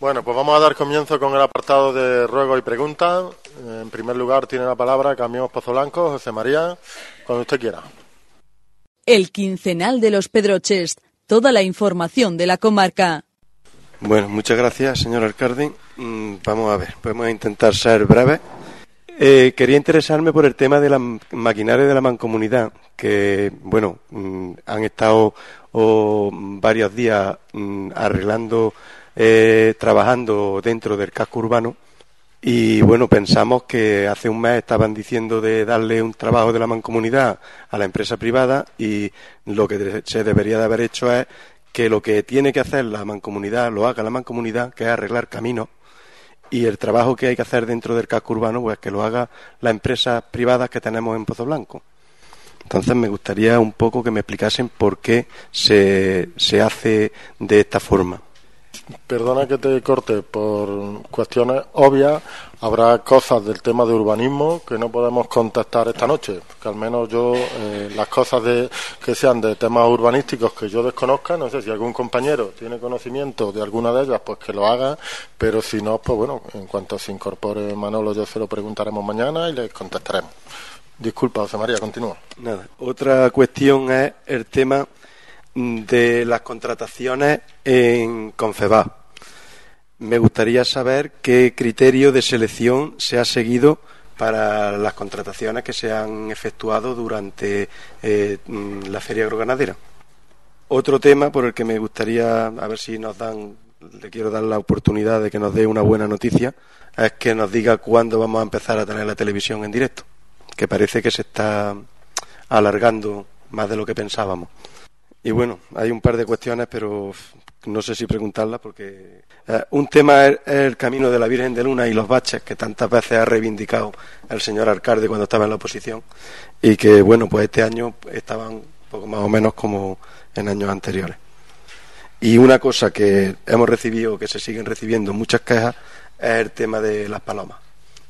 Bueno, pues vamos a dar comienzo con el apartado de ruego y preguntas. En primer lugar tiene la palabra Camiones Pozo Blanco, José María, cuando usted quiera. El quincenal de los Pedroches, toda la información de la comarca. Bueno, muchas gracias, señor alcalde. Mm, vamos a ver, podemos intentar ser breves. Eh, quería interesarme por el tema de la maquinaria de la mancomunidad, que, bueno, mm, han estado oh, varios días mm, arreglando eh, trabajando dentro del casco urbano y bueno, pensamos que hace un mes estaban diciendo de darle un trabajo de la mancomunidad a la empresa privada y lo que se debería de haber hecho es que lo que tiene que hacer la mancomunidad lo haga la mancomunidad, que es arreglar caminos y el trabajo que hay que hacer dentro del casco urbano, pues que lo haga las empresas privadas que tenemos en Pozo Blanco. Entonces me gustaría un poco que me explicasen por qué se, se hace de esta forma. Perdona que te corte por cuestiones obvias. Habrá cosas del tema de urbanismo que no podemos contestar esta noche. Que al menos yo, eh, las cosas de, que sean de temas urbanísticos que yo desconozca, no sé si algún compañero tiene conocimiento de alguna de ellas, pues que lo haga. Pero si no, pues bueno, en cuanto se incorpore Manolo, yo se lo preguntaremos mañana y le contestaremos. Disculpa, José María, continúa. Nada. Otra cuestión es el tema de las contrataciones en Confebas. Me gustaría saber qué criterio de selección se ha seguido para las contrataciones que se han efectuado durante eh, la feria agroganadera. Otro tema por el que me gustaría, a ver si nos dan, le quiero dar la oportunidad de que nos dé una buena noticia, es que nos diga cuándo vamos a empezar a tener la televisión en directo, que parece que se está alargando más de lo que pensábamos. Y bueno, hay un par de cuestiones, pero no sé si preguntarlas porque eh, un tema es, el camino de la Virgen de Luna y los baches que tantas veces ha reivindicado el señor alcalde cuando estaba en la oposición y que bueno, pues este año estaban poco más o menos como en años anteriores. Y una cosa que hemos recibido, que se siguen recibiendo muchas quejas, es el tema de las palomas.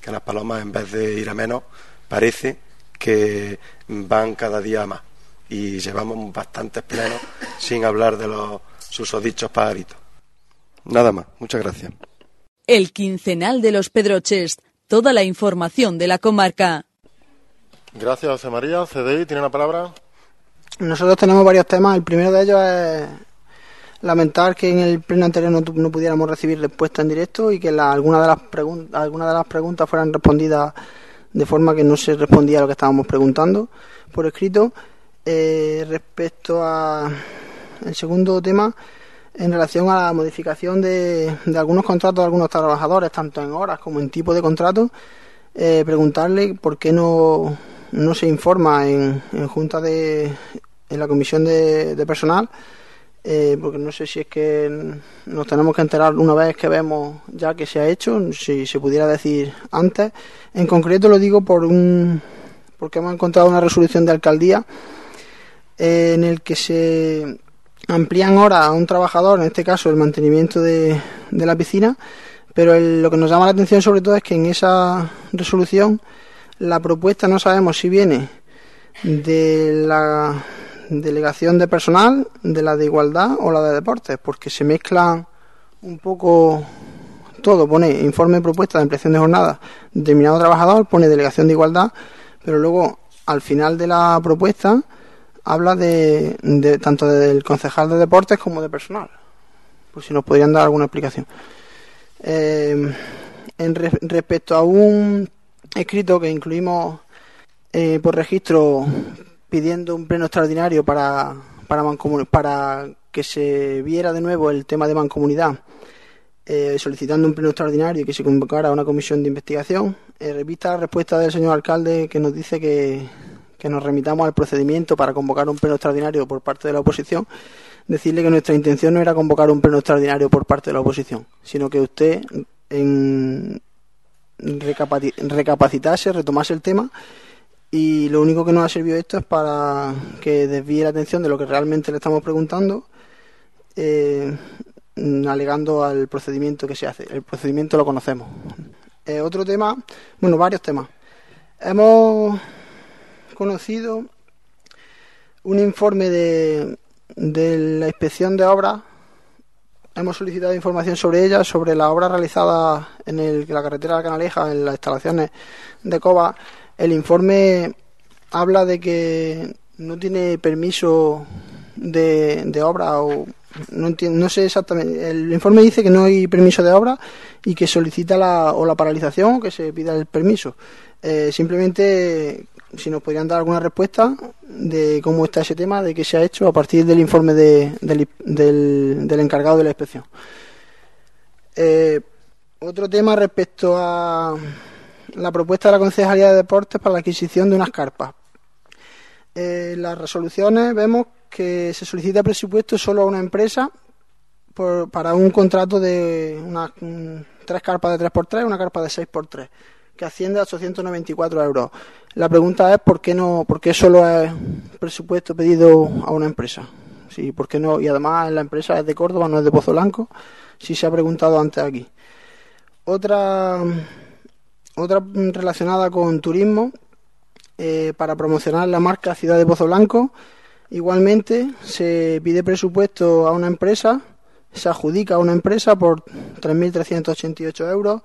Que las palomas en vez de ir a menos, parece que van cada día a más y llevamos bastantes plenos sin hablar de los susodichos pajaritos. Nada más, muchas gracias. El quincenal de los Pedroches, toda la información de la comarca. Gracias, José María. CDI, ¿tiene la palabra? Nosotros tenemos varios temas. El primero de ellos es lamentar que en el pleno anterior no, no pudiéramos recibir respuesta en directo y que algunas de las algunas de las preguntas fueran respondidas de forma que no se respondía a lo que estábamos preguntando por escrito eh, respecto a el segundo tema en relación a la modificación de, algunos contratos de algunos trabajadores, tanto en horas como en tipo de contrato, eh, preguntarle por qué no, no se informa en, en junta de en la comisión de, personal, eh, porque no sé si es que nos tenemos que enterar una vez que vemos ya que se ha hecho, si se pudiera decir antes. En concreto lo digo por un porque hemos encontrado una resolución de alcaldía en el que se amplían horas a un trabajador, en este caso el mantenimiento de, la piscina, pero lo que nos llama la atención sobre todo es que en esa resolución la propuesta no sabemos si viene de la delegación de personal, de la de igualdad o la de deportes, porque se mezclan un poco todo, pone informe propuesta de ampliación de jornada, determinado trabajador, pone delegación de igualdad, pero luego al final de la propuesta habla de, tanto del concejal de deportes como de personal. Por si nos podrían dar alguna explicación. Eh, en respecto a un escrito que incluimos eh, por registro pidiendo un pleno extraordinario para, para, para que se viera de nuevo el tema de mancomunidad, eh, solicitando un pleno extraordinario y que se convocara una comisión de investigación, repita la respuesta del señor alcalde que nos dice que que nos remitamos al procedimiento para convocar un pleno extraordinario por parte de la oposición, decirle que nuestra intención no era convocar un pleno extraordinario por parte de la oposición, sino que usted en recapacitase, retomase el tema y lo único que nos ha servido esto es para que desvíe la atención de lo que realmente le estamos preguntando, eh, alegando al procedimiento que se hace. El procedimiento lo conocemos. Eh, otro tema, bueno, varios temas. Hemos conocido un informe de, de la inspección de obras hemos solicitado información sobre ella, sobre la obra realizada en la carretera de la Canaleja, en las instalaciones de COBA. El informe habla de que no tiene permiso de, obra o no, no sé exactamente. El informe dice que no hay permiso de obra y que solicita la, o la paralización o que se pida el permiso. Eh, simplemente si nos podrían dar alguna respuesta de cómo está ese tema, de qué se ha hecho a partir del informe de, del, del, encargado de la inspección. Eh, otro tema respecto a la propuesta de la Concejalía de Deportes para la adquisición de unas carpas. Eh, las resoluciones vemos que se solicita presupuesto solo a una empresa para un contrato de unas tres carpas de 3x3 y una carpa de 6x3 que asciende a 894 euros. La pregunta es por qué no, por qué solo es presupuesto pedido a una empresa. Sí, ¿por qué no? Y además la empresa es de Córdoba, no es de Pozo Blanco. Sí se ha preguntado antes aquí. Otra, otra relacionada con turismo, eh, para promocionar la marca Ciudad de Pozo Blanco. Igualmente se pide presupuesto a una empresa, se adjudica a una empresa por 3.388 euros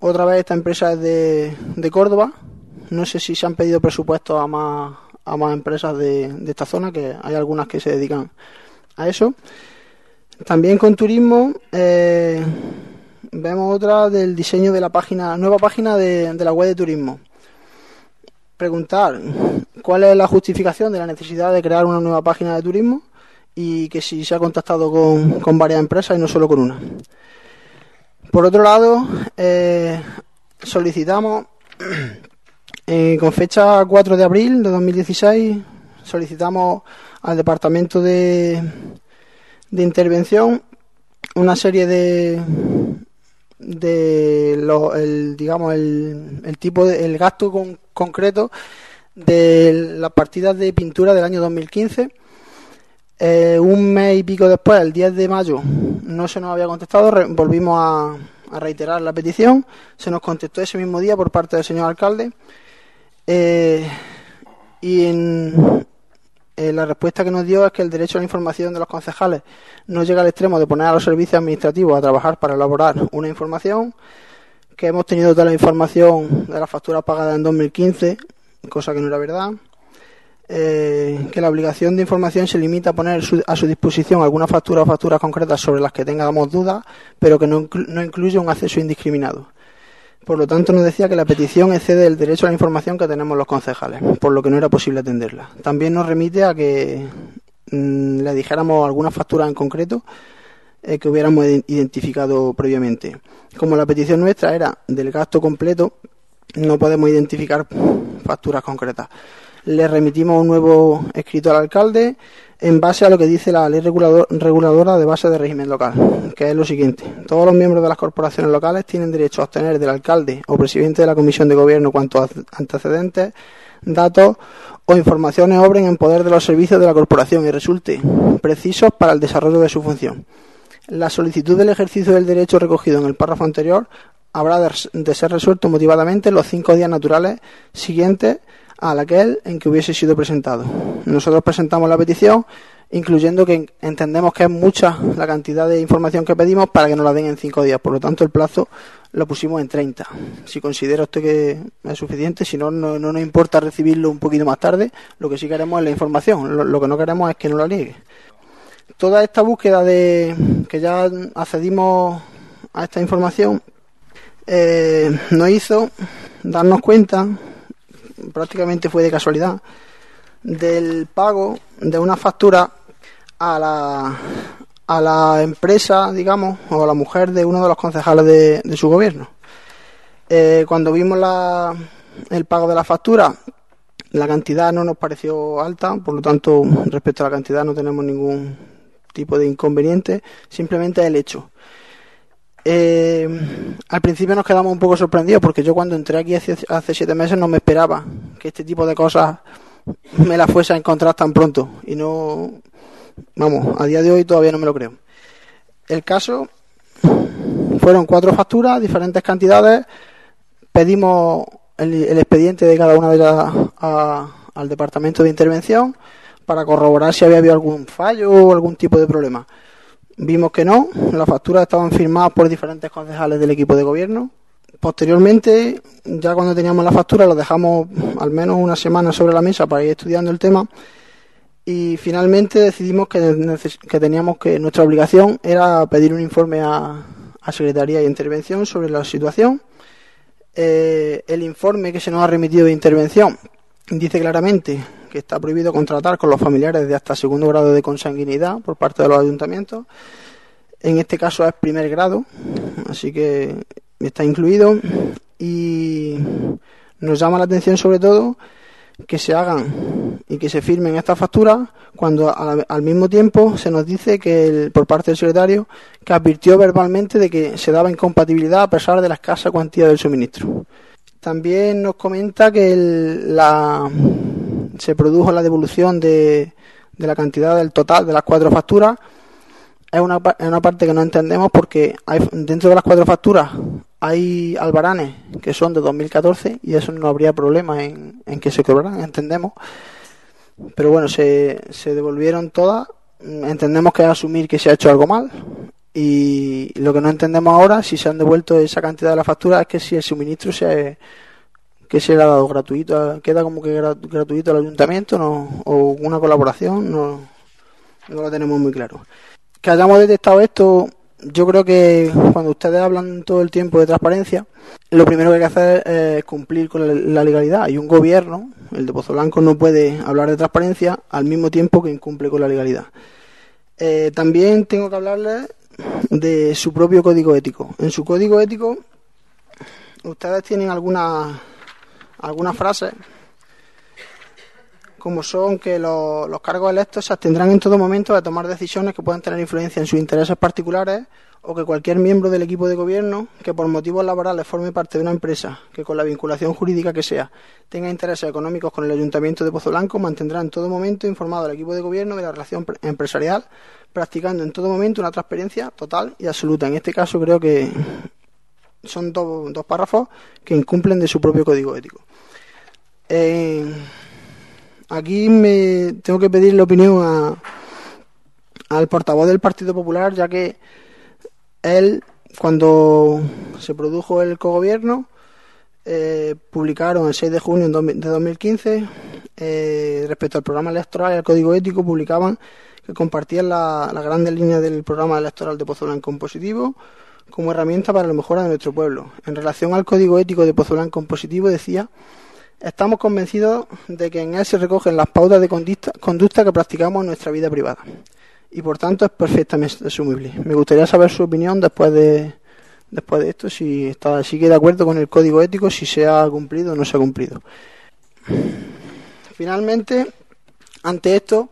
otra vez esta empresa es de, de Córdoba. No sé si se han pedido presupuestos a más, a más empresas de, de esta zona, que hay algunas que se dedican a eso. También con turismo eh, vemos otra del diseño de la página, nueva página de, de, la web de turismo. Preguntar cuál es la justificación de la necesidad de crear una nueva página de turismo y que si se ha contactado con, con varias empresas y no solo con una. Por otro lado, eh, solicitamos, eh, con fecha 4 de abril de 2016, solicitamos al Departamento de, de Intervención una serie de de el, digamos el, tipo de el gasto concreto de las partidas de pintura del año 2015 eh, un mes y pico después, el 10 de mayo, no se nos había contestado, volvimos a, reiterar la petición, se nos contestó ese mismo día por parte del señor alcalde eh, y en, la respuesta que nos dio es que el derecho a la información de los concejales no llega al extremo de poner a los servicios administrativos a trabajar para elaborar una información, que hemos tenido toda la información de las facturas pagadas en 2015, cosa que no era verdad eh, que la obligación de información se limita a poner a su disposición alguna factura o facturas concretas sobre las que tengamos dudas, pero que no, no incluye un acceso indiscriminado. Por lo tanto, nos decía que la petición excede el derecho a la información que tenemos los concejales, por lo que no era posible atenderla. También nos remite a que mm, le dijéramos alguna factura en concreto eh, que hubiéramos identificado previamente. Como la petición nuestra era del gasto completo, no podemos identificar facturas concretas le remitimos un nuevo escrito al alcalde en base a lo que dice la ley reguladora de base de régimen local, que es lo siguiente. Todos los miembros de las corporaciones locales tienen derecho a obtener del alcalde o presidente de la comisión de gobierno cuantos antecedentes, datos o informaciones obren en poder de los servicios de la corporación y resulte precisos para el desarrollo de su función. La solicitud del ejercicio del derecho recogido en el párrafo anterior habrá de ser resuelto motivadamente en los cinco días naturales siguientes a aquel en que hubiese sido presentado. Nosotros presentamos la petición, incluyendo que entendemos que es mucha la cantidad de información que pedimos para que nos la den en cinco días. Por lo tanto, el plazo lo pusimos en 30. Si considera usted que es suficiente, si no, no, nos importa recibirlo un poquito más tarde. Lo que sí queremos es la información. Lo, que no queremos es que nos la niegue. Toda esta búsqueda de que ya accedimos a esta información eh, nos hizo darnos cuenta prácticamente fue de casualidad, del pago de una factura a la, a la empresa, digamos, o a la mujer de uno de los concejales de, su gobierno. Eh, cuando vimos la, el pago de la factura, la cantidad no nos pareció alta, por lo tanto, respecto a la cantidad no tenemos ningún tipo de inconveniente, simplemente el hecho. Eh, al principio nos quedamos un poco sorprendidos porque yo cuando entré aquí hace, siete meses no me esperaba que este tipo de cosas me las fuese a encontrar tan pronto. Y no, vamos, a día de hoy todavía no me lo creo. El caso fueron cuatro facturas, diferentes cantidades, pedimos el, expediente de cada una de ellas al departamento de intervención para corroborar si había habido algún fallo o algún tipo de problema vimos que no, las facturas estaban firmadas por diferentes concejales del equipo de gobierno. Posteriormente, ya cuando teníamos la factura, lo dejamos al menos una semana sobre la mesa para ir estudiando el tema y finalmente decidimos que, que teníamos que nuestra obligación era pedir un informe a, a Secretaría de Intervención sobre la situación. Eh, el informe que se nos ha remitido de intervención dice claramente que está prohibido contratar con los familiares de hasta segundo grado de consanguinidad por parte de los ayuntamientos. En este caso es primer grado, así que está incluido. Y nos llama la atención sobre todo que se hagan y que se firmen estas facturas cuando al, mismo tiempo se nos dice que por parte del secretario que advirtió verbalmente de que se daba incompatibilidad a pesar de la escasa cuantía del suministro. También nos comenta que la, se produjo la devolución de, de la cantidad del total de las cuatro facturas. Es una, una parte que no entendemos porque hay, dentro de las cuatro facturas hay albaranes que son de 2014 y eso no habría problema en, en que se cobraran, entendemos. Pero bueno, se, se devolvieron todas. Entendemos que es asumir que se ha hecho algo mal y lo que no entendemos ahora, si se han devuelto esa cantidad de la factura, es que si el suministro se, que se le ha dado gratuito, queda como que gratuito al ayuntamiento no, o una colaboración, no, no lo tenemos muy claro. Que hayamos detectado esto, yo creo que cuando ustedes hablan todo el tiempo de transparencia, lo primero que hay que hacer es cumplir con la legalidad. Y un gobierno, el de Pozo Blanco, no puede hablar de transparencia al mismo tiempo que incumple con la legalidad. Eh, también tengo que hablarles de su propio código ético. En su código ético, ustedes tienen algunas algunas frases, como son que los, cargos electos se abstendrán en todo momento de tomar decisiones que puedan tener influencia en sus intereses particulares o que cualquier miembro del equipo de gobierno que por motivos laborales forme parte de una empresa que con la vinculación jurídica que sea tenga intereses económicos con el Ayuntamiento de Pozo Blanco mantendrá en todo momento informado al equipo de gobierno de la relación empresarial practicando en todo momento una transparencia total y absoluta. En este caso creo que son dos, dos párrafos que incumplen de su propio código ético. Eh, aquí me tengo que pedir la opinión al portavoz del Partido Popular, ya que él, cuando se produjo el cogobierno, eh, publicaron el 6 de junio de 2015, eh, respecto al programa electoral y al código ético, publicaban que compartían las grandes líneas del programa electoral de Pozo Blanco en positivo como herramienta para la mejora de nuestro pueblo. En relación al código ético de Pozo Blanco en positivo, decía, estamos convencidos de que en él se recogen las pautas de conducta, conducta que practicamos en nuestra vida privada y por tanto es perfectamente asumible. Me gustaría saber su opinión después de después de esto, si está sigue de acuerdo con el código ético, si se ha cumplido o no se ha cumplido. Finalmente, ante esto,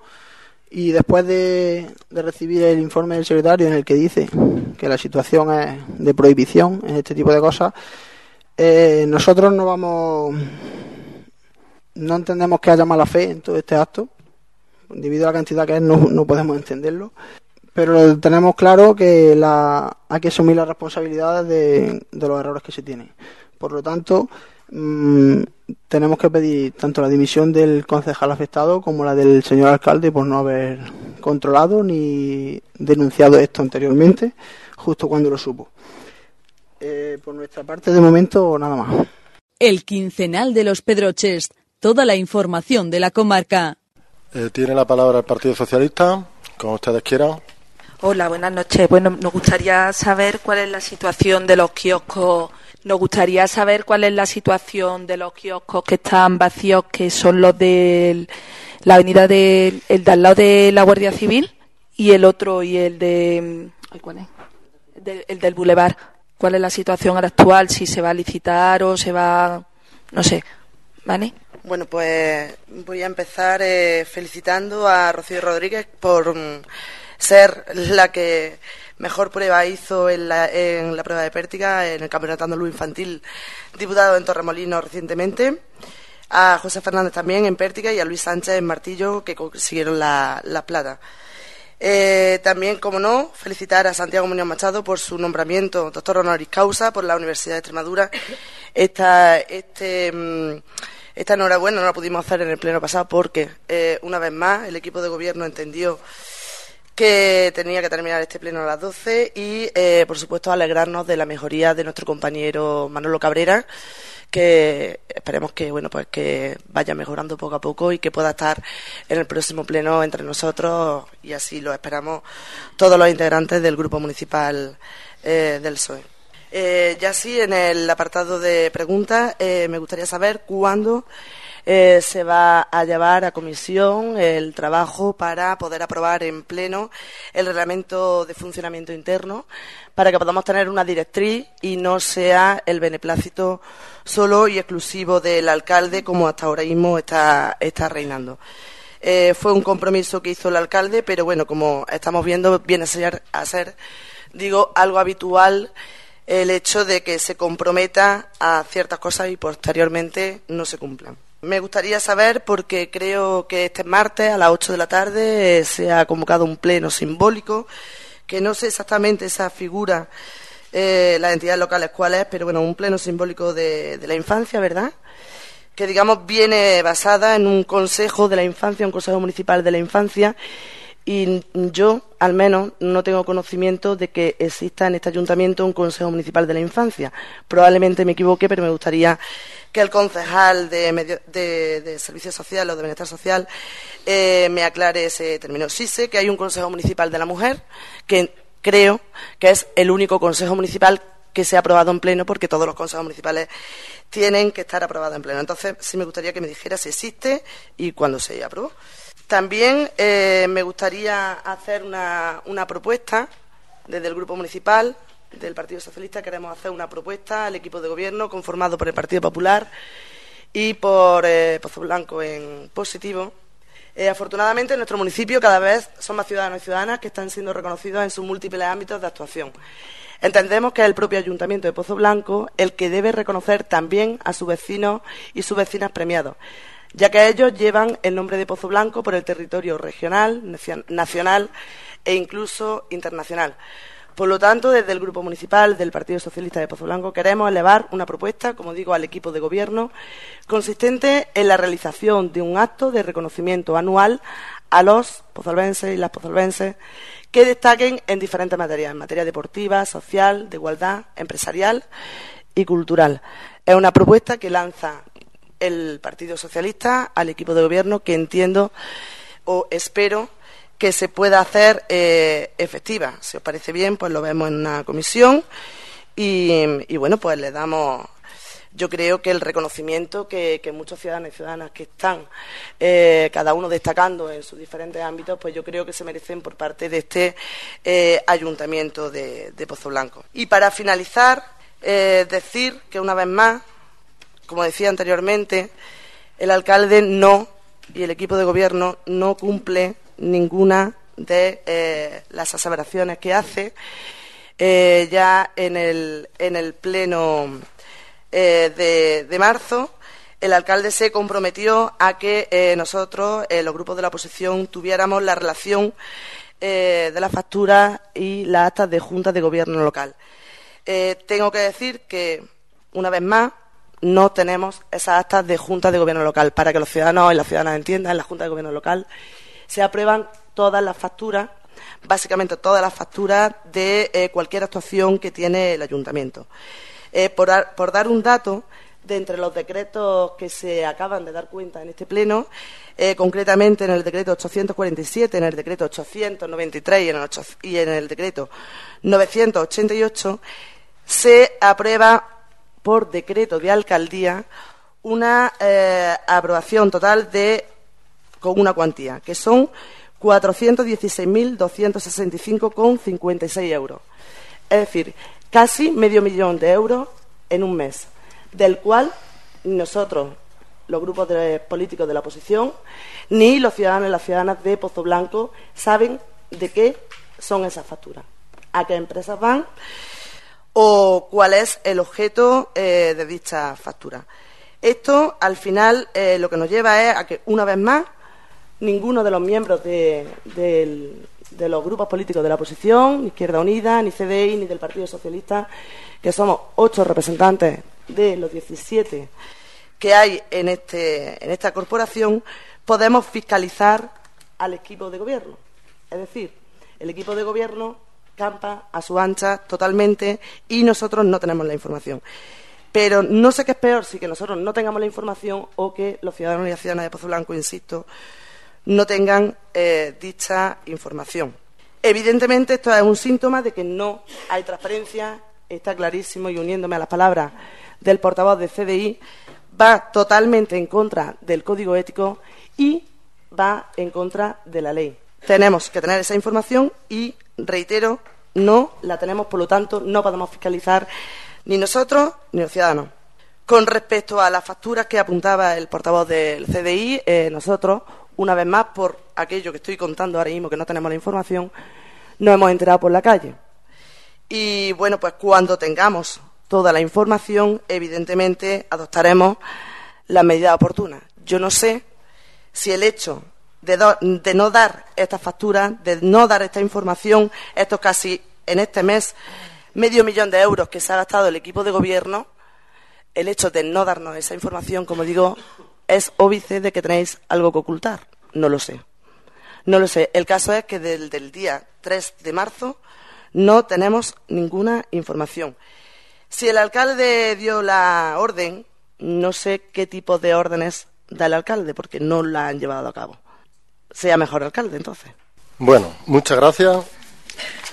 y después de, recibir el informe del secretario en el que dice que la situación es de prohibición en este tipo de cosas, eh, nosotros no vamos, no entendemos que haya mala fe en todo este acto, debido a la cantidad que es no, no podemos entenderlo, pero tenemos claro que la, hay que asumir las responsabilidades de, de los errores que se tienen. Por lo tanto, mmm, tenemos que pedir tanto la dimisión del concejal afectado como la del señor alcalde por no haber controlado ni denunciado esto anteriormente, justo cuando lo supo. Eh, por nuestra parte, de momento, nada más. El quincenal de los Pedroches, toda la información de la comarca. Eh, tiene la palabra el Partido Socialista, como ustedes quieran. Hola, buenas noches. Bueno, nos gustaría saber cuál es la situación de los kioscos nos gustaría saber cuál es la situación de los kioscos que están vacíos, que son los de la avenida de, el de al lado de la Guardia Civil y el otro y el de ¿cuál es? el del Boulevard. ¿Cuál es la situación actual? Si se va a licitar o se va, no sé, ¿vale? Bueno, pues voy a empezar eh, felicitando a Rocío Rodríguez por mm, ser la que mejor prueba hizo en la, en la prueba de pértiga en el Campeonato Andaluz Infantil, diputado en Torremolinos recientemente. A José Fernández también en pértiga y a Luis Sánchez en martillo, que consiguieron la, plata. Eh, también, como no, felicitar a Santiago Muñoz Machado por su nombramiento doctor honoris causa por la Universidad de Extremadura. Esta, este, mm, esta enhorabuena no la pudimos hacer en el pleno pasado porque, eh, una vez más, el equipo de gobierno entendió que tenía que terminar este pleno a las 12 y, eh, por supuesto, alegrarnos de la mejoría de nuestro compañero Manolo Cabrera, que esperemos que bueno pues que vaya mejorando poco a poco y que pueda estar en el próximo pleno entre nosotros y así lo esperamos todos los integrantes del grupo municipal eh, del PSOE. Eh, ya sí, en el apartado de preguntas, me gustaría saber cuándo eh, se va a llevar a comisión el trabajo para poder aprobar en pleno el reglamento de funcionamiento interno para que podamos tener una directriz y no sea el beneplácito solo y exclusivo del alcalde como hasta ahora mismo está, reinando. Eh, fue un compromiso que hizo el alcalde, pero bueno, como estamos viendo, viene a ser, a ser digo, algo habitual el hecho de que se comprometa a ciertas cosas y posteriormente no se cumplan. Me gustaría saber, porque creo que este martes a las 8 de la tarde se ha convocado un pleno simbólico, que no sé exactamente esa figura, eh, las entidades locales cuál es, pero bueno, un pleno simbólico de, de la infancia, ¿verdad? Que digamos viene basada en un consejo de la infancia, un consejo municipal de la infancia, y yo, al menos, no tengo conocimiento de que exista en este ayuntamiento un Consejo Municipal de la Infancia. Probablemente me equivoque, pero me gustaría que el concejal de, de, Servicios Sociales o de Bienestar Social eh, me aclare ese término. Sí sé que hay un Consejo Municipal de la Mujer, que creo que es el único Consejo Municipal que se ha aprobado en pleno, porque todos los consejos municipales tienen que estar aprobados en pleno. Entonces, sí me gustaría que me dijera si existe y cuándo se aprobó. También eh, me gustaría hacer una, propuesta desde el Grupo Municipal del Partido Socialista. Queremos hacer una propuesta al equipo de gobierno conformado por el Partido Popular y por eh, Pozo Blanco en positivo. Eh, afortunadamente, en nuestro municipio cada vez son más ciudadanos y ciudadanas que están siendo reconocidos en sus múltiples ámbitos de actuación. Entendemos que es el propio Ayuntamiento de Pozo Blanco el que debe reconocer también a sus vecinos y sus vecinas premiados ya que ellos llevan el nombre de Pozo Blanco por el territorio regional, nacional e incluso internacional. Por lo tanto, desde el Grupo Municipal del Partido Socialista de Pozo Blanco queremos elevar una propuesta, como digo, al equipo de gobierno, consistente en la realización de un acto de reconocimiento anual a los pozolvenses y las pozolvenses que destaquen en diferentes materias, en materia deportiva, social, de igualdad, empresarial y cultural. Es una propuesta que lanza el Partido Socialista al equipo de gobierno que entiendo o espero que se pueda hacer eh, efectiva. Si os parece bien, pues lo vemos en una comisión y, bueno, pues le damos yo creo que el reconocimiento que, muchos ciudadanos y ciudadanas que están eh, cada uno destacando en sus diferentes ámbitos, pues yo creo que se merecen por parte de este eh, ayuntamiento de, Pozo Blanco. Y para finalizar, decir que una vez más como decía anteriormente, el alcalde no y el equipo de gobierno no cumple ninguna de eh, las aseveraciones que hace. Eh, ya en el, en el pleno eh, de, marzo, el alcalde se comprometió a que nosotros, los grupos de la oposición, tuviéramos la relación de las facturas y las actas de junta de gobierno local. tengo que decir que, una vez más, no tenemos esas actas de Junta de Gobierno Local. Para que los ciudadanos y las ciudadanas entiendan, en la Junta de Gobierno Local se aprueban todas las facturas, básicamente todas las facturas de eh, cualquier actuación que tiene el ayuntamiento. Eh, por, dar un dato, de entre los decretos que se acaban de dar cuenta en este pleno, eh, concretamente en el decreto 847, en el decreto 893 y en el, y en el decreto 988, se aprueba por decreto de alcaldía una eh, aprobación total de con una cuantía, que son 416.265,56 euros. Es decir, casi medio millón de euros en un mes, del cual nosotros, los grupos políticos de la oposición, ni los ciudadanos y las ciudadanas de Pozo Blanco saben de qué son esas facturas, a qué empresas van o cuál es el objeto eh, de dicha factura. Esto, al final, eh, lo que nos lleva es a que, una vez más, ninguno de los miembros de, los grupos políticos de la oposición, ni Izquierda Unida, ni CDI, ni del Partido Socialista, que somos ocho representantes de los 17 que hay en, este, en esta corporación, podemos fiscalizar al equipo de gobierno. Es decir, El equipo de gobierno campa a su ancha totalmente y nosotros no tenemos la información. Pero no sé qué es peor si que nosotros no tengamos la información o que los ciudadanos y las ciudadanas de Pozo Blanco, insisto, no tengan eh, dicha información. Evidentemente, esto es un síntoma de que no hay transparencia, está clarísimo, y uniéndome a las palabras del portavoz de CDI, va totalmente en contra del código ético y va en contra de la ley. Tenemos que tener esa información y, reitero, no la tenemos, por lo tanto, no podemos fiscalizar ni nosotros ni los ciudadanos. Con respecto a las facturas que apuntaba el portavoz del CDI, eh, nosotros, una vez más, por aquello que estoy contando ahora mismo, que no tenemos la información, nos hemos enterado por la calle. Y bueno, pues cuando tengamos toda la información, evidentemente adoptaremos las medidas oportunas. Yo no sé si el hecho de, no dar estas facturas, de no dar esta información, estos casi en este mes medio millón de euros que se ha gastado el equipo de gobierno, el hecho de no darnos esa información, como digo, es óbice de que tenéis algo que ocultar. No lo sé. No lo sé. El caso es que desde el día 3 de marzo no tenemos ninguna información. Si el alcalde dio la orden, no sé qué tipo de órdenes da el alcalde, porque no la han llevado a cabo. Sea mejor alcalde, entonces. Bueno, muchas gracias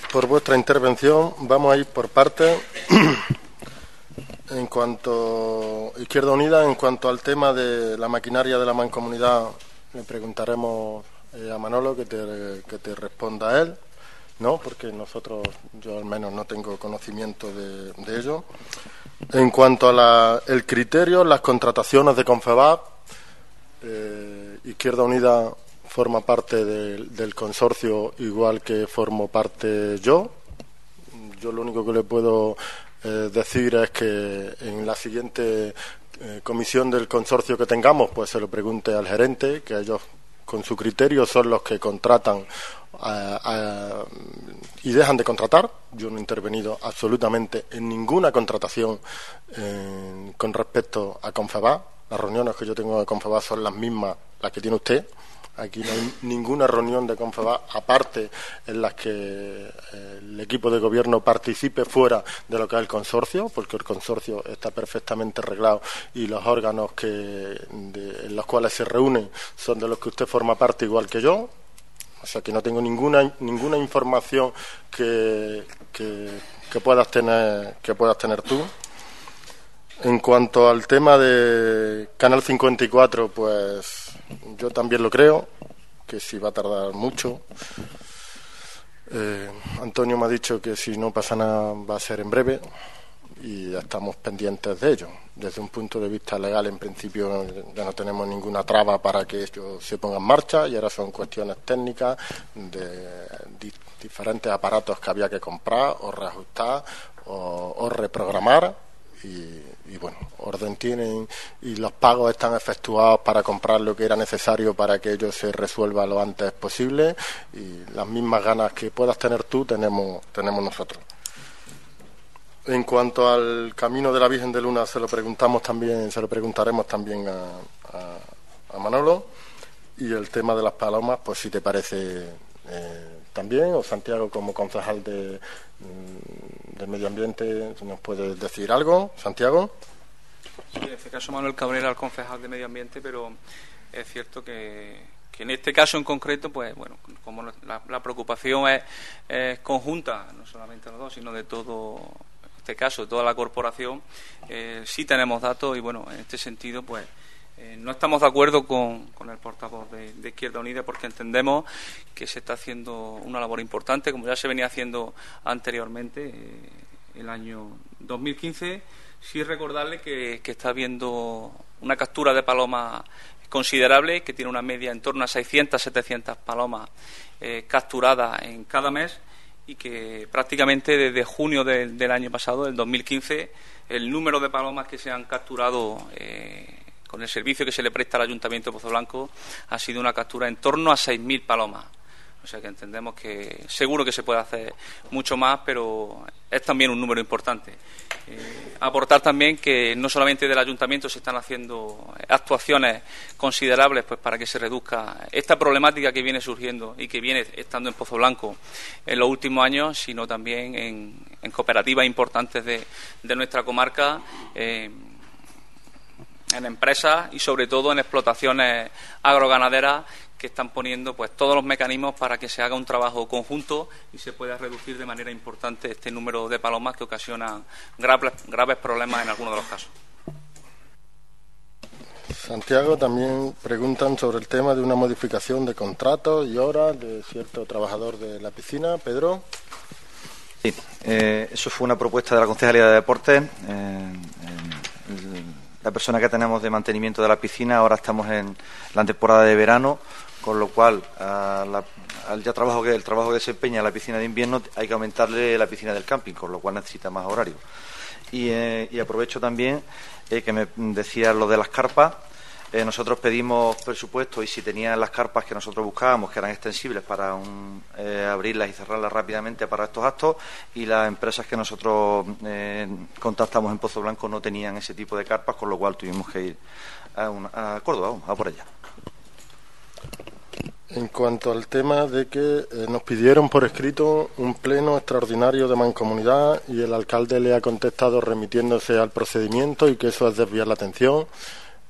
por vuestra intervención. Vamos a ir por partes. en cuanto Izquierda Unida, en cuanto al tema de la maquinaria de la mancomunidad, le preguntaremos eh, a Manolo que te, que te responda él. ¿no? Porque nosotros, yo al menos no tengo conocimiento de, ello. En cuanto al criterio, las contrataciones de Confebab, eh, Izquierda Unida forma parte del consorcio igual que formo parte yo. Yo lo único que le puedo eh, decir es que en la siguiente eh, comisión del consorcio que tengamos, pues se lo pregunte al gerente, que ellos con su criterio son los que contratan y dejan de contratar. Yo no he intervenido absolutamente en ninguna contratación con respecto a Confebas. Las reuniones que yo tengo de Confebas son las mismas las que tiene usted. Aquí no hay ninguna reunión de Confebas aparte en las que eh, el equipo de gobierno participe fuera de lo que es el consorcio, porque el consorcio está perfectamente arreglado y los órganos que, en los cuales se reúnen son de los que usted forma parte igual que yo. O sea que no tengo ninguna ninguna información que, que puedas tener que puedas tener tú. En cuanto al tema de Canal 54, pues yo también lo creo, que si va a tardar mucho. Eh, Antonio me ha dicho que si no pasa nada va a ser en breve y ya estamos pendientes de ello. Desde un punto de vista legal, en principio, ya no tenemos ninguna traba para que esto se ponga en marcha y ahora son cuestiones técnicas de diferentes aparatos que había que comprar o reajustar o reprogramar y, bueno, orden tienen y los pagos están efectuados para comprar lo que era necesario para que ello se resuelva lo antes posible y las mismas ganas que puedas tener tú tenemos, tenemos nosotros. En cuanto al camino de la Virgen de Luna se lo preguntamos también, se lo preguntaremos también a, Manolo y el tema de las palomas, pues si te parece eh, también, o Santiago como concejal de, mm, de Medio Ambiente, ¿nos puede decir algo, Santiago? Sí, en este caso Manuel Cabrera, el concejal de Medio Ambiente, pero es cierto que, que en este caso en concreto, pues bueno, como la, preocupación es, conjunta, no solamente los dos, sino de todo, este caso, de toda la corporación, eh, sí tenemos datos y bueno, en este sentido, pues eh, no estamos de acuerdo con, el portavoz de, Izquierda Unida porque entendemos que se está haciendo una labor importante, como ya se venía haciendo anteriormente, eh, el año 2015. Sí recordarle que, está habiendo una captura de palomas considerable, que tiene una media en torno a 600, 700 palomas eh, capturadas en cada mes y que prácticamente desde junio del año pasado, del 2015, el número de palomas que se han capturado con el servicio que se le presta al Ayuntamiento de Pozo Blanco, ha sido una captura en torno a 6.000 palomas. O sea que entendemos que seguro que se puede hacer mucho más, pero es también un número importante. Eh, aportar también que no solamente del ayuntamiento se están haciendo actuaciones considerables pues para que se reduzca esta problemática que viene surgiendo y que viene estando en Pozo Blanco en los últimos años, sino también en, cooperativas importantes de, nuestra comarca. Eh, en empresas y sobre todo en explotaciones agroganaderas que están poniendo pues todos los mecanismos para que se haga un trabajo conjunto y se pueda reducir de manera importante este número de palomas que ocasionan graves, graves problemas en algunos de los casos. Santiago, también preguntan sobre el tema de una modificación de contratos y horas de cierto trabajador de la piscina. Pedro. Sí, eh, eso fue una propuesta de la Concejalía de Deportes. Eh, la persona que tenemos de mantenimiento de la piscina, ahora estamos en la temporada de verano, con lo cual al ya trabajo que el trabajo que desempeña la piscina de invierno hay que aumentarle la piscina del camping, con lo cual necesita más horario. Y, eh, aprovecho también eh, que me decía lo de las carpas. Eh, nosotros pedimos presupuesto y si tenían las carpas que nosotros buscábamos, que eran extensibles para abrirlas y cerrarlas rápidamente para estos actos, y las empresas que nosotros contactamos en Pozo Blanco no tenían ese tipo de carpas, con lo cual tuvimos que ir a, a Córdoba, a por allá. En cuanto al tema de que eh, nos pidieron por escrito un pleno extraordinario de mancomunidad y el alcalde le ha contestado remitiéndose al procedimiento y que eso es desviar la atención,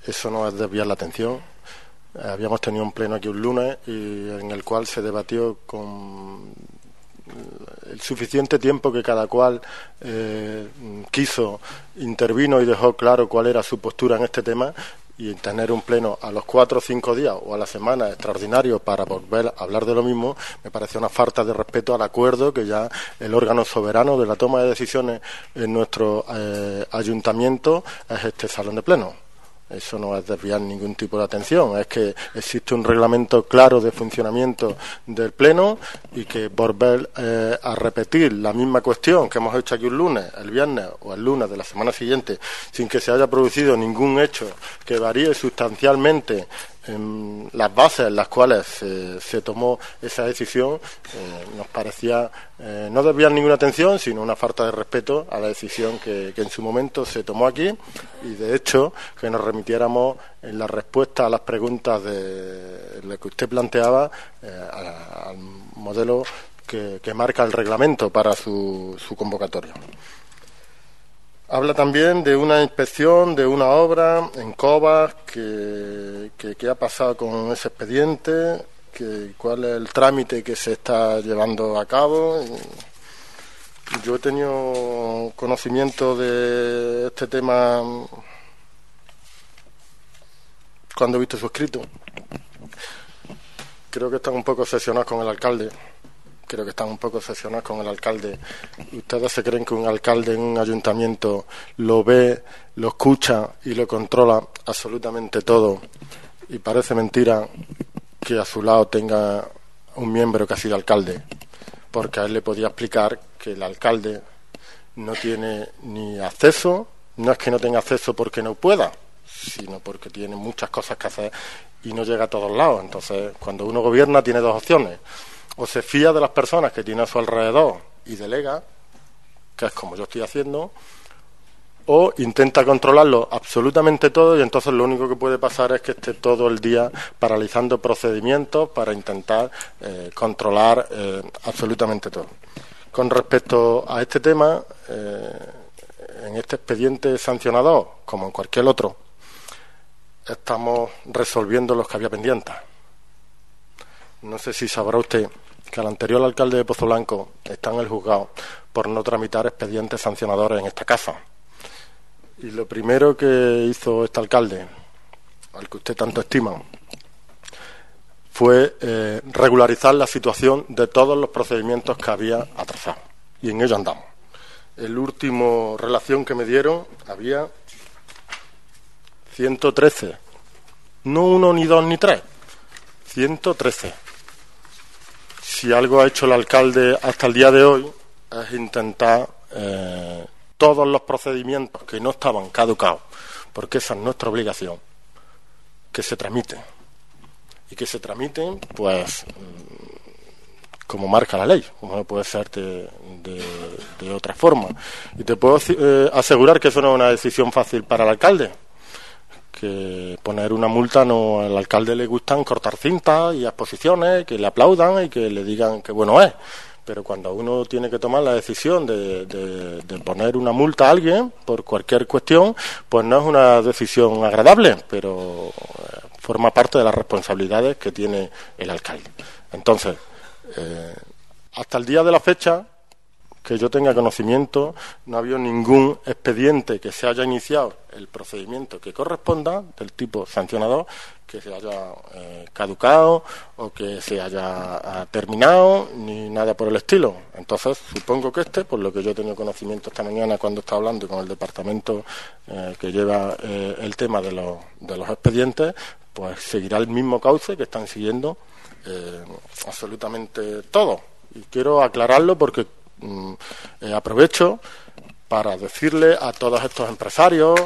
eso no es desviar la atención. Habíamos tenido un pleno aquí un lunes y en el cual se debatió con el suficiente tiempo que cada cual eh, quiso, intervino y dejó claro cuál era su postura en este tema y tener un pleno a los cuatro o cinco días o a la semana extraordinario para volver a hablar de lo mismo, me parece una falta de respeto al acuerdo que ya el órgano soberano de la toma de decisiones en nuestro eh, ayuntamiento es este salón de pleno. Eso no es desviar ningún tipo de atención, es que existe un reglamento claro de funcionamiento del Pleno y que volver eh, a repetir la misma cuestión que hemos hecho aquí un lunes, el viernes o el lunes de la semana siguiente, sin que se haya producido ningún hecho que varíe sustancialmente las bases en las cuales se, tomó esa decisión eh, nos parecía eh, no desviar ninguna atención, sino una falta de respeto a la decisión que, en su momento se tomó aquí y, de hecho, que nos remitiéramos en la respuesta a las preguntas de lo que usted planteaba eh, al modelo que, marca el reglamento para su, su convocatoria. Habla también de una inspección de una obra en Cobas, que, que, ha pasado con ese expediente, que, cuál es el trámite que se está llevando a cabo. Yo he tenido conocimiento de este tema cuando he visto su escrito. Creo que están un poco obsesionados con el alcalde creo que están un poco obsesionados con el alcalde. ¿Ustedes se creen que un alcalde en un ayuntamiento lo ve, lo escucha y lo controla absolutamente todo? Y parece mentira que a su lado tenga un miembro que ha sido alcalde, porque a él le podía explicar que el alcalde no tiene ni acceso, no es que no tenga acceso porque no pueda, sino porque tiene muchas cosas que hacer y no llega a todos lados. Entonces, cuando uno gobierna tiene dos opciones o se fía de las personas que tiene a su alrededor y delega, que es como yo estoy haciendo, o intenta controlarlo absolutamente todo y entonces lo único que puede pasar es que esté todo el día paralizando procedimientos para intentar eh, controlar eh, absolutamente todo. Con respecto a este tema, eh, en este expediente sancionador, como en cualquier otro, estamos resolviendo los que había pendientes. No sé si sabrá usted que el anterior alcalde de Pozo Blanco está en el juzgado por no tramitar expedientes sancionadores en esta casa. Y lo primero que hizo este alcalde, al que usted tanto estima, fue eh, regularizar la situación de todos los procedimientos que había atrasado. Y en ello andamos. El último relación que me dieron había 113. No uno, ni dos, ni tres. 113 si algo ha hecho el alcalde hasta el día de hoy es intentar eh, todos los procedimientos que no estaban caducados, porque esa es nuestra obligación, que se tramiten. Y que se tramiten, pues, mm, como marca la ley, como no puede ser de, otra forma. Y te puedo eh, asegurar que eso no es una decisión fácil para el alcalde, que poner una multa no al alcalde le gustan cortar cintas y exposiciones, que le aplaudan y que le digan que bueno es. Pero cuando uno tiene que tomar la decisión de, de, poner una multa a alguien por cualquier cuestión, pues no es una decisión agradable, pero eh, forma parte de las responsabilidades que tiene el alcalde. Entonces, eh, hasta el día de la fecha, que yo tenga conocimiento, no ha habido ningún expediente que se haya iniciado el procedimiento que corresponda del tipo sancionador que se haya eh, caducado o que se haya ah, terminado ni nada por el estilo. Entonces, supongo que este, por lo que yo he tenido conocimiento esta mañana cuando estaba hablando con el departamento eh, que lleva el tema de los, de los expedientes, pues seguirá el mismo cauce que están siguiendo eh, absolutamente todo. Y quiero aclararlo porque mm, eh, aprovecho para decirle a todos estos empresarios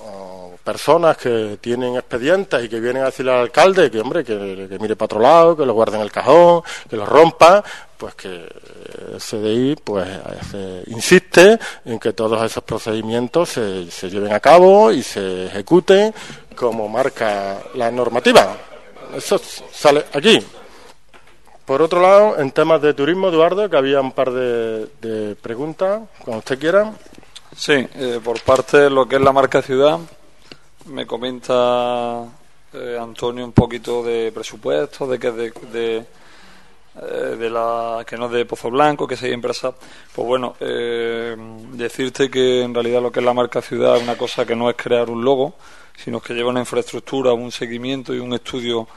o personas que tienen expedientes y que vienen a decirle al alcalde que, hombre, que, mire para otro lado, que lo guarde en el cajón, que lo rompa, pues que el CDI pues insiste en que todos esos procedimientos se, se lleven a cabo y se ejecuten como marca la normativa. Eso sale aquí. Por otro lado, en temas de turismo, Eduardo, que había un par de, preguntas, cuando usted quiera. Sí, eh, por parte de lo que es la marca ciudad, me comenta eh, Antonio un poquito de presupuesto, de que de, de, eh, de, la que no es de Pozo Blanco, que sea empresa. Pues bueno, decirte que en realidad lo que es la marca ciudad es una cosa que no es crear un logo, sino que lleva una infraestructura, un seguimiento y un estudio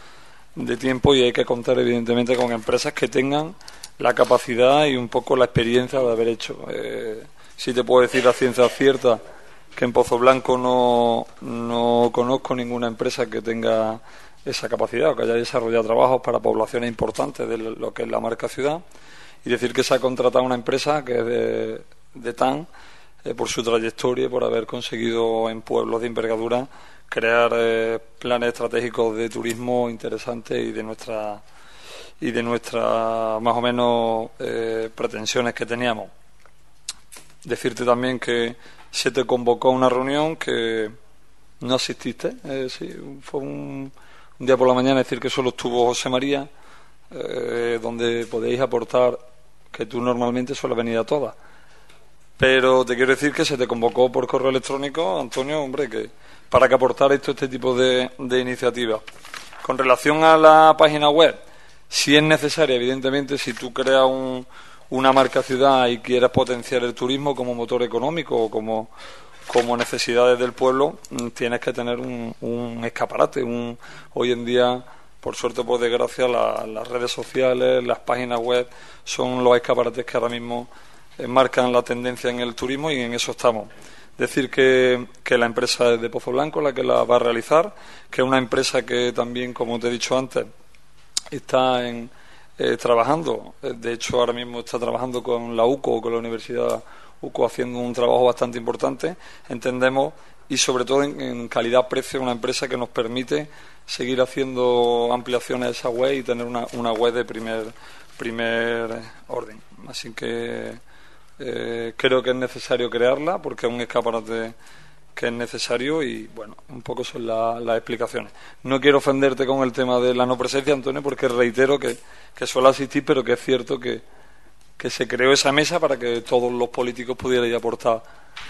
de tiempo y hay que contar evidentemente con empresas que tengan la capacidad y un poco la experiencia de haber hecho. Eh, si te puedo decir a ciencia cierta que en Pozo Blanco no, no conozco ninguna empresa que tenga esa capacidad o que haya desarrollado trabajos para poblaciones importantes de lo que es la marca ciudad y decir que se ha contratado una empresa que es de, de TAN eh, por su trayectoria y por haber conseguido en pueblos de envergadura crear eh, planes estratégicos de turismo interesantes y de nuestra y de nuestras más o menos eh, pretensiones que teníamos. Decirte también que se te convocó a una reunión que no asististe, eh, sí, fue un, día por la mañana decir que solo estuvo José María, donde podéis aportar que tú normalmente sueles venir a todas. Pero te quiero decir que se te convocó por correo electrónico, Antonio, hombre, que para que aportara esto este tipo de, iniciativas. Con relación a la página web, si es necesaria, evidentemente, si tú creas una marca ciudad y quieres potenciar el turismo como motor económico o como, necesidades del pueblo, mm, tienes que tener un, escaparate. Un, hoy en día, por suerte o por desgracia, las redes sociales, las páginas web son los escaparates que ahora mismo marcan la tendencia en el turismo y en eso estamos. Decir que, que, la empresa es de Pozo Blanco la que la va a realizar, que es una empresa que también, como te he dicho antes, está en, eh, trabajando, eh, de hecho ahora mismo está trabajando con la UCO, con la Universidad UCO, haciendo un trabajo bastante importante, entendemos, y sobre todo en, calidad-precio, una empresa que nos permite seguir haciendo ampliaciones de esa web y tener una, una web de primer, primer orden. Así que eh, creo que es necesario crearla porque es un escaparate que es necesario y bueno, un poco son las explicaciones. No quiero ofenderte con el tema de la no presencia, Antonio, porque reitero que, que suelo asistir, pero que es cierto que, se creó esa mesa para que todos los políticos pudieran aportar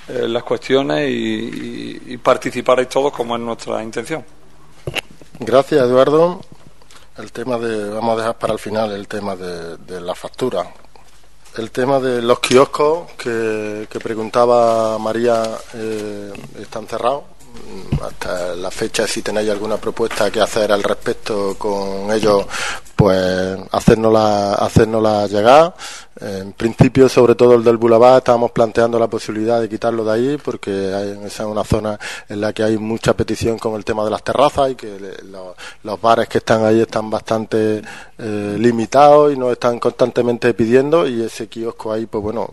eh, las cuestiones y, y, participarais todos como es nuestra intención. Gracias, Eduardo. El tema de, vamos a dejar para el final el tema de, de la factura el tema de los kioscos que, preguntaba María eh, están cerrados. Hasta la fecha, si tenéis alguna propuesta que hacer al respecto con ellos, pues hacérnosla, hacérnosla llegar. En principio, sobre todo el del Boulevard, estábamos planteando la posibilidad de quitarlo de ahí porque hay, esa es una zona en la que hay mucha petición con el tema de las terrazas y que los bares que están ahí están bastante eh, limitados y nos están constantemente pidiendo y ese kiosco ahí, pues bueno,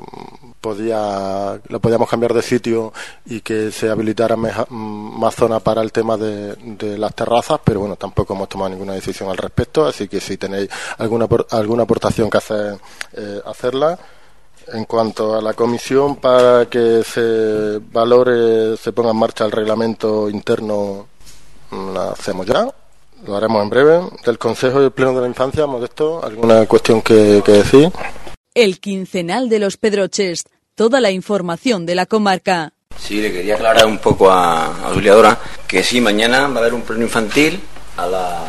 podía, lo podíamos cambiar de sitio y que se habilitara más zona para el tema de, las terrazas, pero bueno, tampoco hemos tomado ninguna decisión al respecto, así que si tenéis alguna, alguna aportación que hacer, eh, hacerla. En cuanto a la comisión para que se valore, se ponga en marcha el reglamento interno, la hacemos ya. Lo haremos en breve. Del Consejo y el Pleno de la Infancia, Modesto, ¿alguna cuestión que, que decir? El quincenal de los Pedroches, toda la información de la comarca. Sí, le quería aclarar un poco a, a Auxiliadora que sí, mañana va a haber un pleno infantil a, las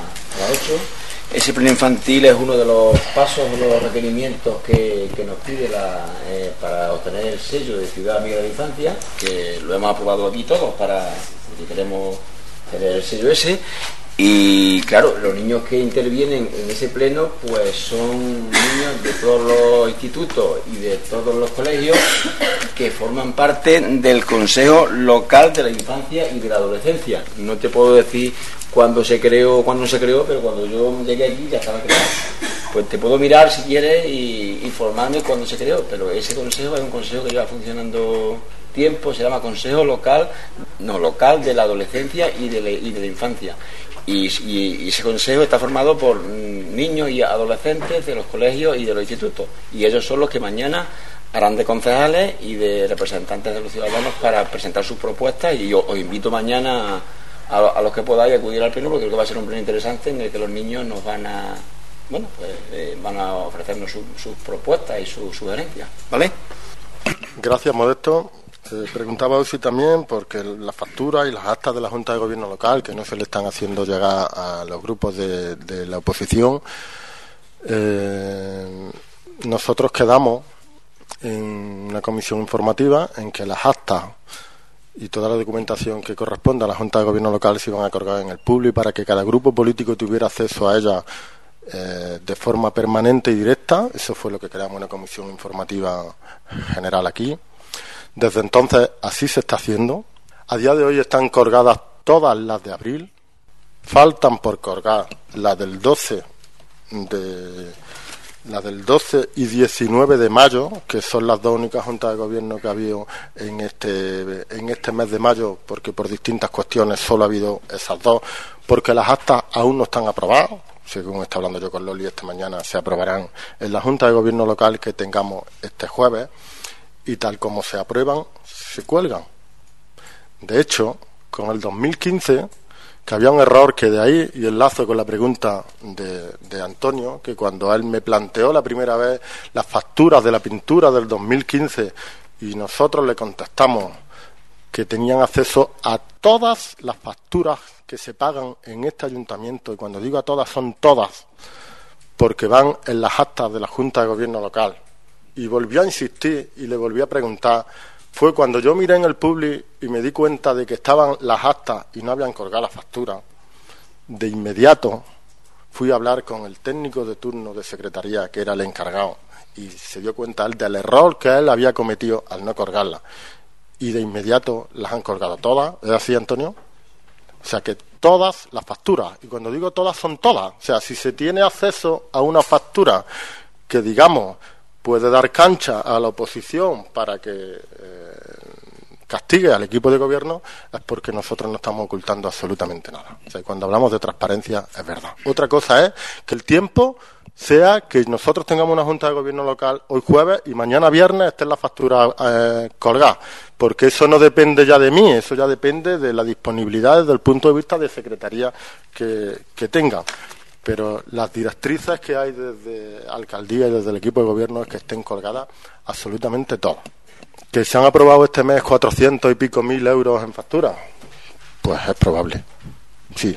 8. Ese pleno infantil es uno de los pasos, de los requerimientos que, nos pide la, eh, para obtener el sello de Ciudad Amiga de Infancia, que lo hemos aprobado aquí todos para, porque queremos tener el sello ese. Y claro, los niños que intervienen en ese pleno pues son niños de todos los institutos y de todos los colegios que forman parte del Consejo Local de la Infancia y de la Adolescencia. No te puedo decir cuándo se creó o cuándo no se creó, pero cuando yo llegué aquí ya estaba creado. Pues te puedo mirar si quieres y informarme cuándo se creó, pero ese consejo es un consejo que lleva funcionando tiempo, se llama Consejo Local, no, local de la adolescencia y de la infancia y, ese consejo está formado por niños y adolescentes de los colegios y de los institutos. Y ellos son los que mañana harán de concejales y de representantes de los ciudadanos para presentar sus propuestas. Y yo os invito mañana a, los que podáis acudir al pleno porque creo que va a ser un pleno interesante en el que los niños nos van a bueno pues, eh, van a ofrecernos sus propuestas y sus sugerencias. ¿Vale? Gracias, Modesto. Eh, preguntaba si también porque las facturas y las actas de la Junta de Gobierno local que no se le están haciendo llegar a los grupos de, la oposición, eh, nosotros quedamos en una comisión informativa en que las actas y toda la documentación que corresponda a la Junta de Gobierno local se iban a colgar en el público para que cada grupo político tuviera acceso a ella eh, de forma permanente y directa. Eso fue lo que creamos una comisión informativa general aquí. Desde entonces así se está haciendo. A día de hoy están colgadas todas las de abril. Faltan por colgar las del 12 de la del 12 y 19 de mayo, que son las dos únicas juntas de gobierno que ha habido en este, en este mes de mayo, porque por distintas cuestiones solo ha habido esas dos, porque las actas aún no están aprobadas, según está hablando yo con Loli esta mañana, se aprobarán en la Junta de Gobierno local que tengamos este jueves y tal como se aprueban, se cuelgan. De hecho, con el 2015, que había un error que de ahí, y enlazo con la pregunta de, de Antonio, que cuando él me planteó la primera vez las facturas de la pintura del 2015 y nosotros le contestamos que tenían acceso a todas las facturas que se pagan en este ayuntamiento, y cuando digo a todas son todas, porque van en las actas de la Junta de Gobierno local, y volvió a insistir y le volví a preguntar fue cuando yo miré en el public y me di cuenta de que estaban las actas y no habían colgado la factura. De inmediato fui a hablar con el técnico de turno de secretaría, que era el encargado, y se dio cuenta él del error que él había cometido al no colgarla. Y de inmediato las han colgado todas. ¿Es así, Antonio? O sea que todas las facturas, y cuando digo todas son todas, o sea, si se tiene acceso a una factura que digamos puede dar cancha a la oposición para que eh, castigue al equipo de gobierno es porque nosotros no estamos ocultando absolutamente nada. O sea, cuando hablamos de transparencia es verdad. Otra cosa es que el tiempo sea que nosotros tengamos una junta de gobierno local hoy jueves y mañana viernes esté la factura eh, colgada, porque eso no depende ya de mí, eso ya depende de la disponibilidad desde el punto de vista de secretaría que, que tenga pero las directrices que hay desde alcaldía y desde el equipo de gobierno es que estén colgadas absolutamente todas. ¿Que se han aprobado este mes 400 y pico mil euros en factura? Pues es probable, sí.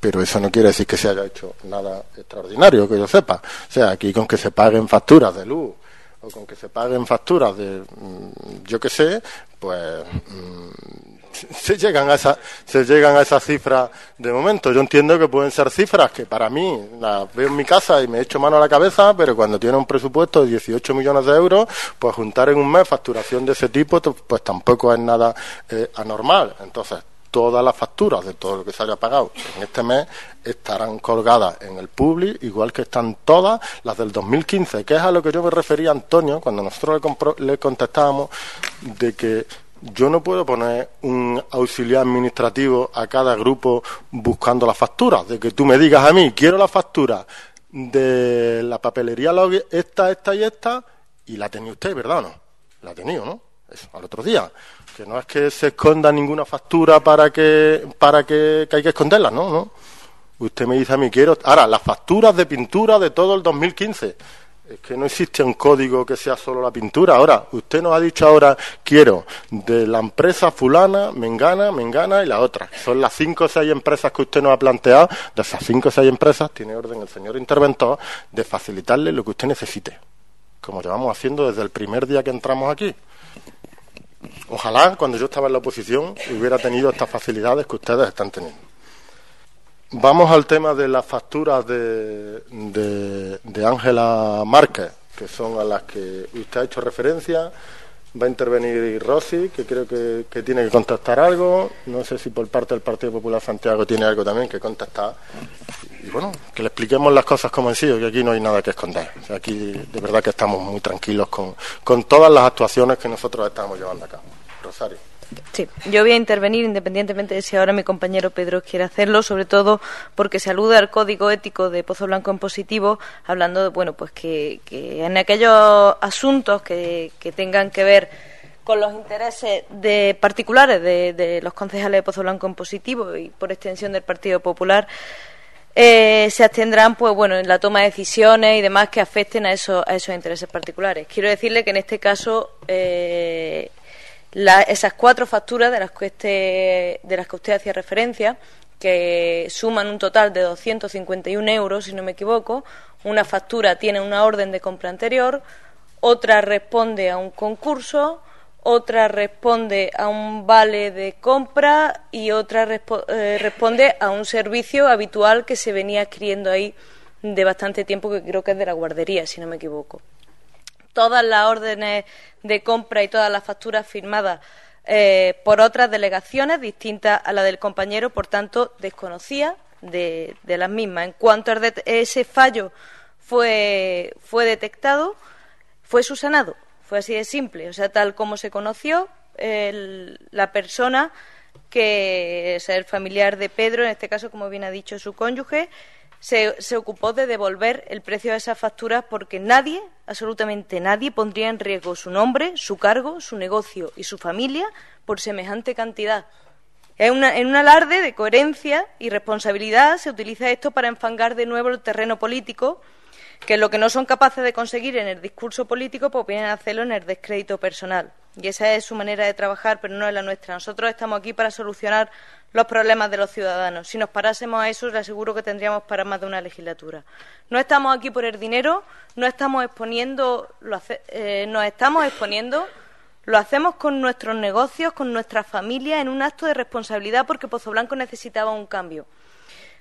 Pero eso no quiere decir que se haya hecho nada extraordinario, que yo sepa. O sea, aquí con que se paguen facturas de luz o con que se paguen facturas de, mm, yo qué sé, pues mm, se llegan a esa, se llegan a esas cifras de momento. Yo entiendo que pueden ser cifras que para mí las veo en mi casa y me echo mano a la cabeza, pero cuando tiene un presupuesto de 18 millones de euros, pues juntar en un mes facturación de ese tipo, pues tampoco es nada eh, anormal. Entonces, todas las facturas de todo lo que se haya pagado en este mes estarán colgadas en el Publi, igual que están todas las del 2015, que es a lo que yo me refería, Antonio, cuando nosotros le, le contestábamos de que yo no puedo poner un auxiliar administrativo a cada grupo buscando las facturas, de que tú me digas a mí, quiero la factura de la papelería esta, esta y esta, y la tenía usted, ¿verdad o no? La tenido, ¿no? Eso, al otro día. Que no es que se esconda ninguna factura para que, para que, que hay que esconderla, ¿no? ¿no? Usted me dice a mí, quiero. Ahora, las facturas de pintura de todo el 2015 es que no existe un código que sea solo la pintura. Ahora, usted nos ha dicho ahora, quiero de la empresa fulana, mengana, mengana y la otra. Son las cinco o seis empresas que usted nos ha planteado. De esas cinco o seis empresas tiene orden el señor interventor de facilitarle lo que usted necesite. Como llevamos haciendo desde el primer día que entramos aquí. Ojalá cuando yo estaba en la oposición hubiera tenido estas facilidades que ustedes están teniendo. Vamos al tema de las facturas de Ángela Márquez, que son a las que usted ha hecho referencia. Va a intervenir Rossi, que creo que, tiene que contestar algo. No sé si por parte del Partido Popular Santiago tiene algo también que contestar. Y bueno, que le expliquemos las cosas como han sido, que aquí no hay nada que esconder. aquí de verdad que estamos muy tranquilos con, con todas las actuaciones que nosotros estamos llevando a cabo. Rosario. Sí, yo voy a intervenir independientemente de si ahora mi compañero Pedro quiere hacerlo, sobre todo porque se alude al código ético de Pozo Blanco en positivo, hablando de, bueno, pues que, en aquellos asuntos que, tengan que ver con los intereses de particulares de, los concejales de Pozo Blanco en positivo y por extensión del Partido Popular, eh, se abstendrán pues bueno en la toma de decisiones y demás que afecten a esos, a esos intereses particulares. Quiero decirle que en este caso eh, esas cuatro facturas de las que usted, de las que usted hacía referencia, que suman un total de 251 euros, si no me equivoco. Una factura tiene una orden de compra anterior, otra responde a un concurso, otra responde a un vale de compra y otra eh, responde a un servicio habitual que se venía adquiriendo ahí de bastante tiempo, que creo que es de la guardería, si no me equivoco todas las órdenes de compra y todas las facturas firmadas eh, por otras delegaciones distintas a la del compañero, por tanto, desconocía de, las mismas. En cuanto a ese fallo fue, fue detectado, fue subsanado. Fue así de simple. O sea, tal como se conoció, la persona que es el familiar de Pedro, en este caso, como bien ha dicho su cónyuge, se, ocupó de devolver el precio de esas facturas porque nadie, absolutamente nadie, pondría en riesgo su nombre, su cargo, su negocio y su familia por semejante cantidad. En, en un alarde de coherencia y responsabilidad se utiliza esto para enfangar de nuevo el terreno político que lo que no son capaces de conseguir en el discurso político, pues vienen a hacerlo en el descrédito personal. Y esa es su manera de trabajar, pero no es la nuestra. Nosotros estamos aquí para solucionar los problemas de los ciudadanos. Si nos parásemos a eso, le aseguro que tendríamos para más de una legislatura. No estamos aquí por el dinero, no estamos exponiendo, eh, nos estamos exponiendo, lo hacemos con nuestros negocios, con nuestras familias, en un acto de responsabilidad porque Pozo Blanco necesitaba un cambio.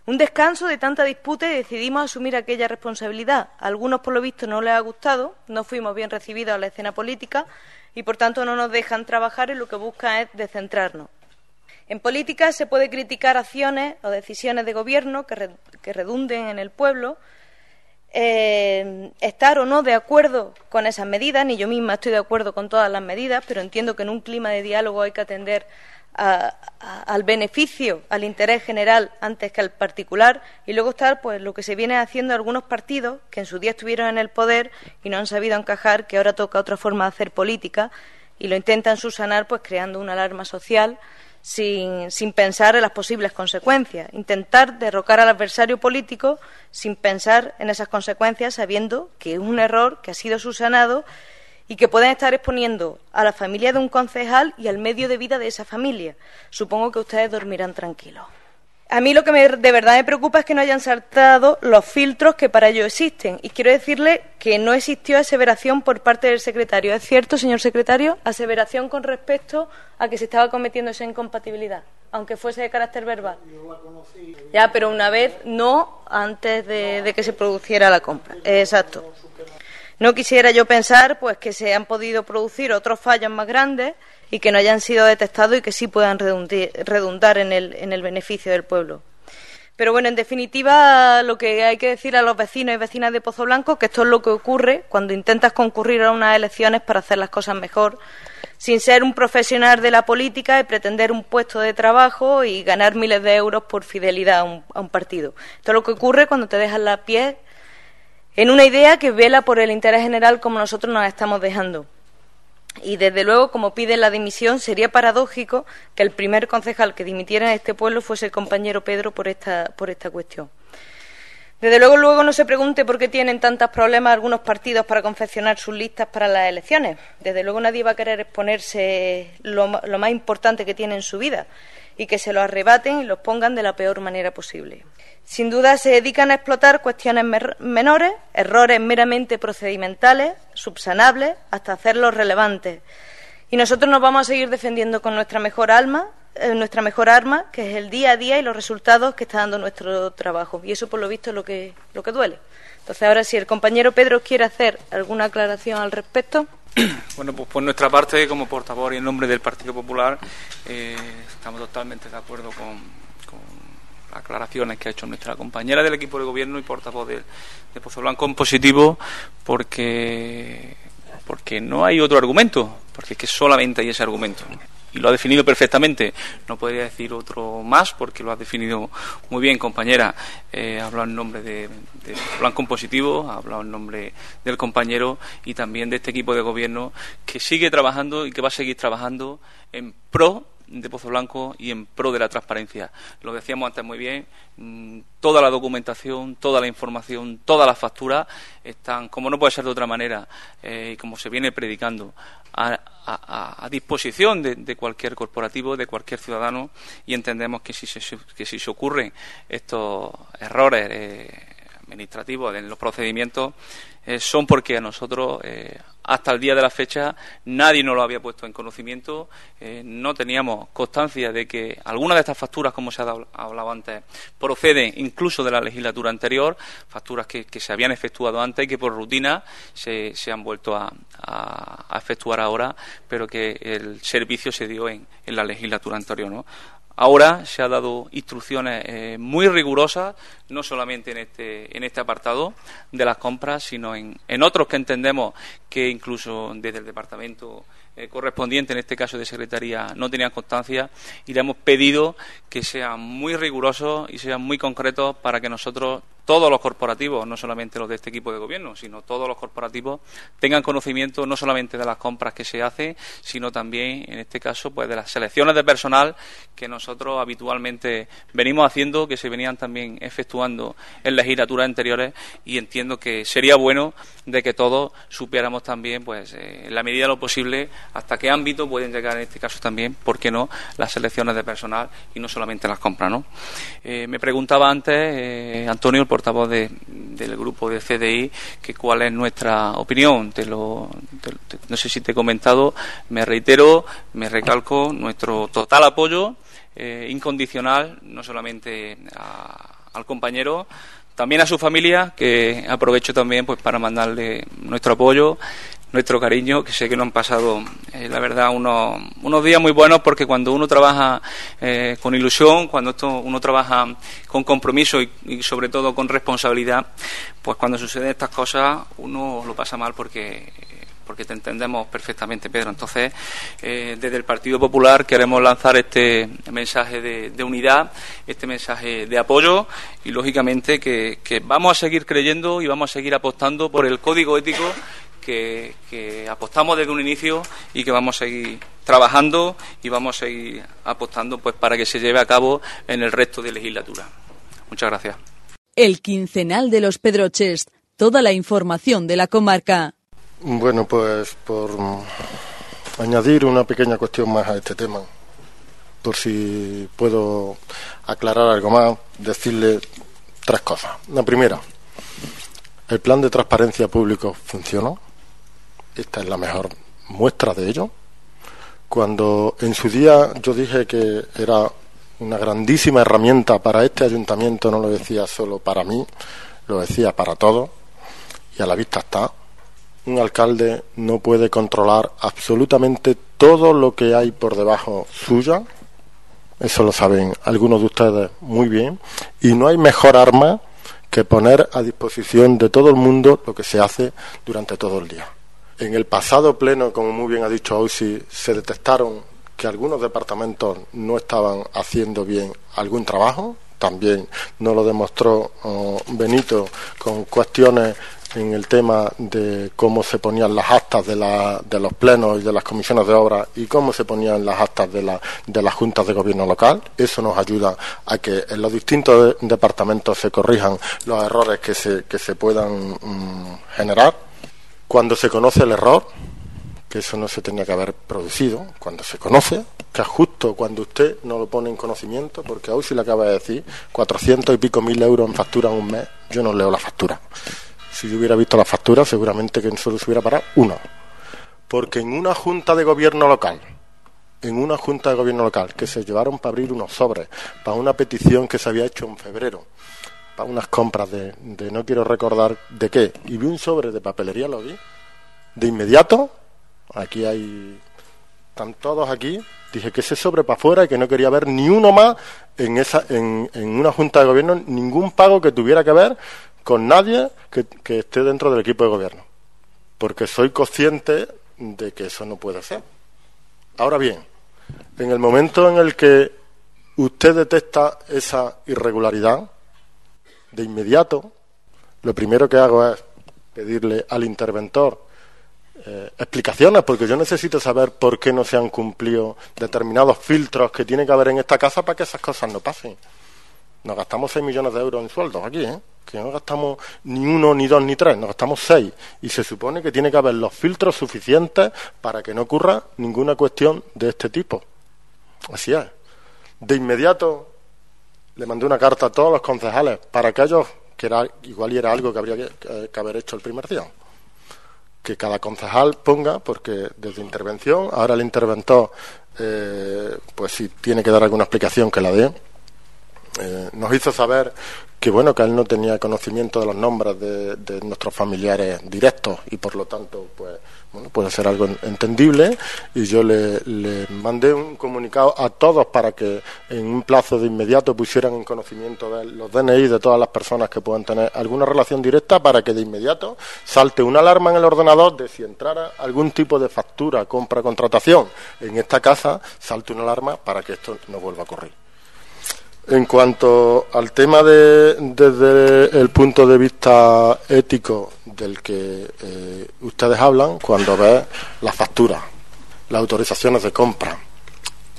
Un descanso de tanta disputa y decidimos asumir aquella responsabilidad. A algunos, por lo visto, no les ha gustado, no fuimos bien recibidos a la escena política y, por tanto, no nos dejan trabajar y lo que buscan es descentrarnos. En política se puede criticar acciones o decisiones de gobierno que, redunden en el pueblo, eh, estar o no de acuerdo con esas medidas, ni yo misma estoy de acuerdo con todas las medidas, pero entiendo que en un clima de diálogo hay que atender al beneficio, al interés general antes que al particular. Y luego está pues lo que se viene haciendo algunos partidos que en su día estuvieron en el poder y no han sabido encajar, que ahora toca otra forma de hacer política y lo intentan subsanar pues creando una alarma social sin, pensar en las posibles consecuencias, intentar derrocar al adversario político sin pensar en esas consecuencias, sabiendo que es un error que ha sido subsanado y que pueden estar exponiendo a la familia de un concejal y al medio de vida de esa familia. Supongo que ustedes dormirán tranquilos. A mí lo que de verdad me preocupa es que no hayan saltado los filtros que para ello existen. Y quiero decirle que no existió aseveración por parte del secretario. ¿Es cierto, señor secretario? Aseveración con respecto a que se estaba cometiendo esa incompatibilidad, aunque fuese de carácter verbal. Ya, pero una vez no antes de, de que se produciera la compra. Exacto. No quisiera yo pensar pues que se han podido producir otros fallos más grandes y que no hayan sido detectados y que sí puedan redundar en el, en el beneficio del pueblo. Pero bueno, en definitiva, lo que hay que decir a los vecinos y vecinas de Pozo Blanco que esto es lo que ocurre cuando intentas concurrir a unas elecciones para hacer las cosas mejor, sin ser un profesional de la política y pretender un puesto de trabajo y ganar miles de euros por fidelidad a un, partido. Esto es lo que ocurre cuando te dejas la piel en una idea que vela por el interés general como nosotros nos estamos dejando. Y desde luego, como pide la dimisión, sería paradójico que el primer concejal que dimitiera en este pueblo fuese el compañero Pedro por esta, por esta cuestión. Desde luego, luego no se pregunte por qué tienen tantos problemas algunos partidos para confeccionar sus listas para las elecciones. Desde luego nadie va a querer exponerse lo, lo más importante que tiene en su vida y que se lo arrebaten y los pongan de la peor manera posible. Sin duda se dedican a explotar cuestiones menores, errores meramente procedimentales, subsanables, hasta hacerlos relevantes. Y nosotros nos vamos a seguir defendiendo con nuestra mejor alma, eh, nuestra mejor arma, que es el día a día y los resultados que está dando nuestro trabajo. Y eso, por lo visto, es lo que, lo que duele. Entonces, ahora, si el compañero Pedro quiere hacer alguna aclaración al respecto. Bueno, pues por nuestra parte, como portavoz y en nombre del Partido Popular, eh, estamos totalmente de acuerdo con, aclaraciones que ha hecho nuestra compañera del equipo de gobierno y portavoz de, de Pozo Blanco en positivo porque porque no hay otro argumento, porque es que solamente hay ese argumento. Y lo ha definido perfectamente. No podría decir otro más porque lo ha definido muy bien, compañera. Eh, ha hablado en nombre de, de Blanco positivo, ha hablado en nombre del compañero y también de este equipo de gobierno que sigue trabajando y que va a seguir trabajando en pro de Pozo Blanco y en pro de la transparencia. Lo decíamos antes muy bien, mm, toda la documentación, toda la información, todas las facturas están, como no puede ser de otra manera, eh, y como se viene predicando, a, disposición de, cualquier corporativo, de cualquier ciudadano, y entendemos que si se, que si se ocurren estos errores eh, administrativos en los procedimientos, eh, son porque a nosotros hasta el día de la fecha nadie nos lo había puesto en conocimiento, eh, no teníamos constancia de que algunas de estas facturas, como se ha hablado antes, proceden incluso de la legislatura anterior, facturas que, se habían efectuado antes y que por rutina se, han vuelto a, efectuar ahora, pero que el servicio se dio en, en la legislatura anterior. ¿no? Ahora se ha dado instrucciones eh, muy rigurosas, no solamente en este, en este apartado de las compras, sino en, en otros que entendemos que incluso desde el departamento eh, correspondiente, en este caso de Secretaría, no tenían constancia y le hemos pedido que sean muy rigurosos y sean muy concretos para que nosotros todos los corporativos, no solamente los de este equipo de gobierno, sino todos los corporativos tengan conocimiento no solamente de las compras que se hacen, sino también, en este caso, pues de las selecciones de personal que nosotros habitualmente venimos haciendo, que se venían también efectuando en legislaturas anteriores y entiendo que sería bueno de que todos supiéramos también, pues, eh, en la medida de lo posible, hasta qué ámbito pueden llegar en este caso también, ¿por qué no?, las selecciones de personal y no solamente las compras, ¿no? Eh, me preguntaba antes, eh, Antonio, portavoz del grupo de CDI, que cuál es nuestra opinión. Te lo, no sé si te he comentado, me reitero, me recalco nuestro total apoyo eh, incondicional, no solamente al compañero, también a su familia, que aprovecho también pues para mandarle nuestro apoyo nuestro cariño, que sé que nos han pasado, eh, la verdad, unos, unos días muy buenos porque cuando uno trabaja eh, con ilusión, cuando esto, uno trabaja con compromiso y, sobre todo con responsabilidad, pues cuando suceden estas cosas uno lo pasa mal porque porque te entendemos perfectamente, Pedro. Entonces, eh, desde el Partido Popular queremos lanzar este mensaje de, unidad, este mensaje de apoyo y, lógicamente, que, vamos a seguir creyendo y vamos a seguir apostando por el código ético que, apostamos desde un inicio y que vamos a seguir trabajando y vamos a seguir apostando pues para que se lleve a cabo en el resto de legislatura. Muchas gracias. El quincenal de los Pedroches, toda la información de la comarca. Bueno, pues por añadir una pequeña cuestión más a este tema. por si puedo aclarar algo más, decirle tres cosas. La primera, el plan de transparencia público funcionó. Esta es la mejor muestra de ello. Cuando en su día yo dije que era una grandísima herramienta para este ayuntamiento, no lo decía solo para mí, lo decía para todos, y a la vista está. Un alcalde no puede controlar absolutamente todo lo que hay por debajo suya, eso lo saben algunos de ustedes muy bien, y no hay mejor arma que poner a disposición de todo el mundo lo que se hace durante todo el día. En el pasado pleno, como muy bien ha dicho Ausi, se detectaron que algunos departamentos no estaban haciendo bien algún trabajo. También nos lo demostró oh, Benito con cuestiones en el tema de cómo se ponían las actas de, de los plenos y de las comisiones de obra y cómo se ponían las actas de, la, de las juntas de gobierno local. Eso nos ayuda a que en los distintos departamentos se corrijan los errores que se, que se puedan mm, generar cuando se conoce el error, eso no se tenía que haber producido, cuando se conoce, que justo cuando usted no lo pone en conocimiento, porque hoy si le acaba de decir, 400 y pico mil euros en factura en un mes, yo no leo la factura. Si yo hubiera visto la factura, seguramente que solo se hubiera parado uno. Porque en una junta de gobierno local, en una junta de gobierno local, que se llevaron para abrir unos sobres, para una petición que se había hecho en febrero, para unas compras de, no quiero recordar de qué, y vi un sobre de papelería, lo vi, de inmediato, aquí hay, están todos aquí, dije que ese sobre para afuera y que no quería ver ni uno más en, esa, en, una junta de gobierno, ningún pago que tuviera que ver con nadie que esté dentro del equipo de gobierno, porque soy consciente de que eso no puede ser. Ahora bien, en el momento en el que usted detecta esa irregularidad, de inmediato, lo primero que hago es pedirle al interventor eh, explicaciones, porque yo necesito saber por qué no se han cumplido determinados filtros que tiene que haber en esta casa para que esas cosas no pasen. Nos gastamos 6 millones de euros en sueldos aquí, ¿eh? que no gastamos ni uno, ni dos, ni tres, nos gastamos 6. Y se supone que tiene que haber los filtros suficientes para que no ocurra ninguna cuestión de este tipo. Así es. De inmediato le mandé una carta a todos los concejales para que ellos, que era, igual y era algo que habría que, haber hecho el primer día, que cada concejal ponga, porque desde intervención, ahora el interventor, eh, pues si tiene que dar alguna explicación que la dé, eh, nos hizo saber que bueno que él no tenía conocimiento de los nombres de, de nuestros familiares directos y por lo tanto pues bueno, puede ser algo entendible y yo le, mandé un comunicado a todos para que en un plazo de inmediato pusieran en conocimiento de los DNI de todas las personas que puedan tener alguna relación directa para que de inmediato salte una alarma en el ordenador de si entrara algún tipo de factura, compra, contratación en esta casa, salte una alarma para que esto no vuelva a ocurrir. En cuanto al tema de, desde el punto de vista ético del que eh, ustedes hablan, cuando ve las facturas, las autorizaciones de compra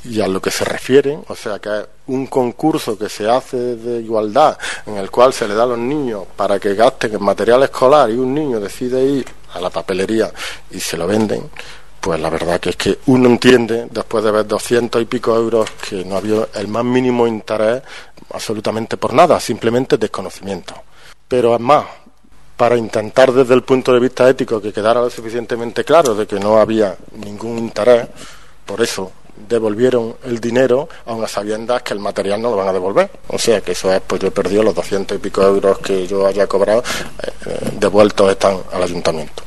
y a lo que se refieren, o sea que es un concurso que se hace de igualdad en el cual se le da a los niños para que gasten en material escolar y un niño decide ir a la papelería y se lo venden, pues la verdad que es que uno entiende, después de ver doscientos y pico euros, que no había el más mínimo interés absolutamente por nada, simplemente desconocimiento. Pero es más, para intentar desde el punto de vista ético que quedara lo suficientemente claro de que no había ningún interés, por eso devolvieron el dinero, aun a sabiendas que el material no lo van a devolver. O sea que eso es, pues yo he perdido los doscientos y pico euros que yo haya cobrado, eh, eh, devueltos están al ayuntamiento.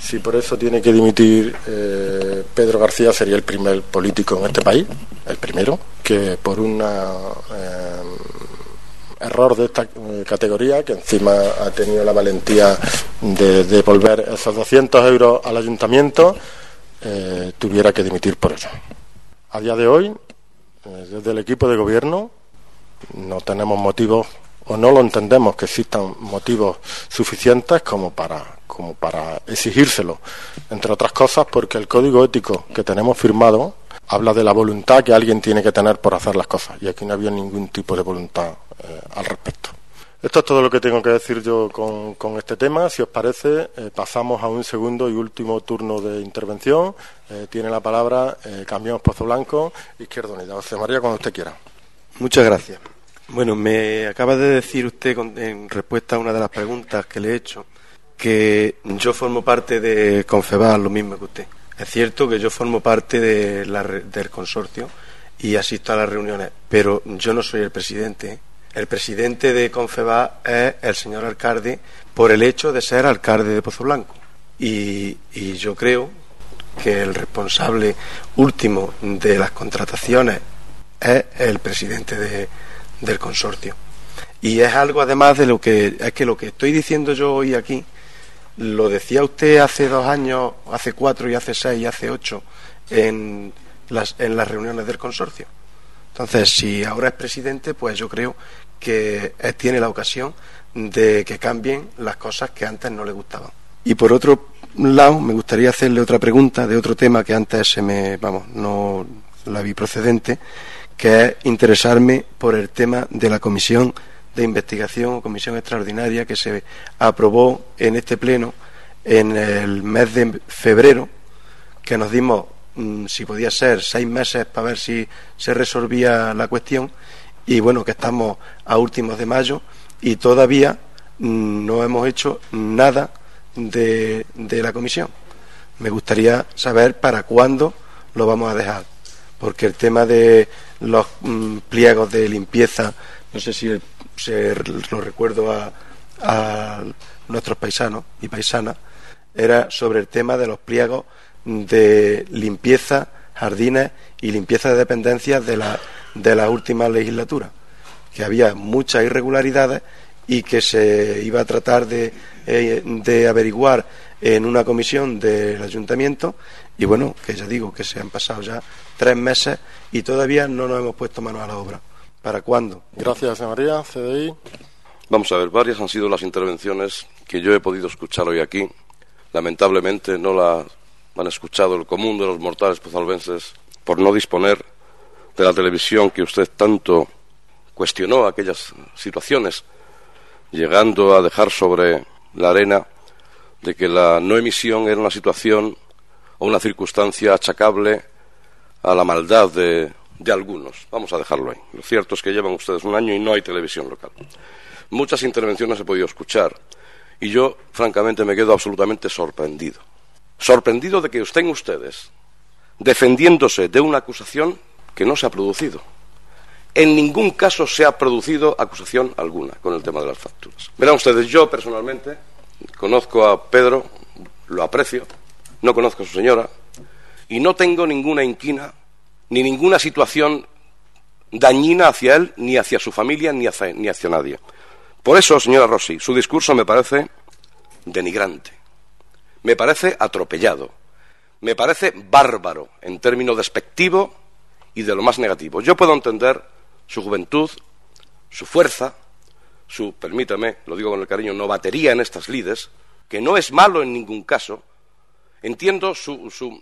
Si por eso tiene que dimitir eh, Pedro García, sería el primer político en este país, el primero, que por un eh, error de esta eh, categoría, que encima ha tenido la valentía de devolver esos 200 euros al ayuntamiento, tuviera que dimitir por eso. A día de hoy, desde el equipo de gobierno, no tenemos motivos o no lo entendemos que existan motivos suficientes como para como para exigírselo, entre otras cosas porque el código ético que tenemos firmado habla de la voluntad que alguien tiene que tener por hacer las cosas y aquí no había ningún tipo de voluntad eh, al respecto. Esto es todo lo que tengo que decir yo con, este tema. Si os parece, eh, pasamos a un segundo y último turno de intervención. Eh, tiene la palabra eh, Cambiamos Blanco, Izquierda Unida. José María, cuando usted quiera. Muchas gracias. Bueno, me acaba de decir usted en respuesta a una de las preguntas que le he hecho que yo formo parte de Confebal, lo mismo que usted. Es cierto que yo formo parte de la, del consorcio y asisto a las reuniones, pero yo no soy el presidente. El presidente de Confeba es el señor alcalde por el hecho de ser alcalde de Pozo Blanco. Y, yo creo que el responsable último de las contrataciones es el presidente del consorcio. Y es algo además de lo que es que lo que estoy diciendo yo hoy aquí lo decía usted hace dos años, hace cuatro y hace seis y hace ocho en las, en las reuniones del consorcio. Entonces, si ahora es presidente, pues yo creo que tiene la ocasión de que cambien las cosas que antes no le gustaban. Y por otro lado, me gustaría hacerle otra pregunta de otro tema que antes se me, vamos, no la vi procedente, que es interesarme por el tema de la comisión de investigación o comisión extraordinaria que se aprobó en este pleno en el mes de febrero, que nos dimos Mm, si podía ser seis meses para ver si se resolvía la cuestión y bueno que estamos a últimos de mayo y todavía mm, no hemos hecho nada de, la comisión. Me gustaría saber para cuándo lo vamos a dejar, porque el tema de los mm, pliegos de limpieza, no sé si se lo recuerdo a, a nuestros paisanos y paisanas, era sobre el tema de los pliegos de limpieza, jardines y limpieza de dependencias de la, de la última legislatura, que había muchas irregularidades y que se iba a tratar de, eh, de averiguar en una comisión del ayuntamiento y bueno, que ya digo que se han pasado ya tres meses y todavía no nos hemos puesto manos a la obra. ¿Para cuándo? Gracias, María. CDI. Vamos a ver, varias han sido las intervenciones que yo he podido escuchar hoy aquí. Lamentablemente no las han escuchado el común de los mortales pozalbenses por no disponer de la televisión que usted tanto cuestionó aquellas situaciones, llegando a dejar sobre la arena de que la no emisión era una situación o una circunstancia achacable a la maldad de, de algunos. Vamos a dejarlo ahí. Lo cierto es que llevan ustedes un año y no hay televisión local. Muchas intervenciones he podido escuchar y yo, francamente, me quedo absolutamente sorprendido sorprendido de que estén ustedes defendiéndose de una acusación que no se ha producido. En ningún caso se ha producido acusación alguna con el tema de las facturas. Verán ustedes, yo personalmente conozco a Pedro, lo aprecio, no conozco a su señora y no tengo ninguna inquina ni ninguna situación dañina hacia él, ni hacia su familia, ni hacia, ni hacia nadie. Por eso, señora Rossi, su discurso me parece denigrante me parece atropellado, me parece bárbaro en términos despectivo y de lo más negativo. Yo puedo entender su juventud, su fuerza, su, permítame, lo digo con el cariño, novatería en estas lides, que no es malo en ningún caso. Entiendo su, su,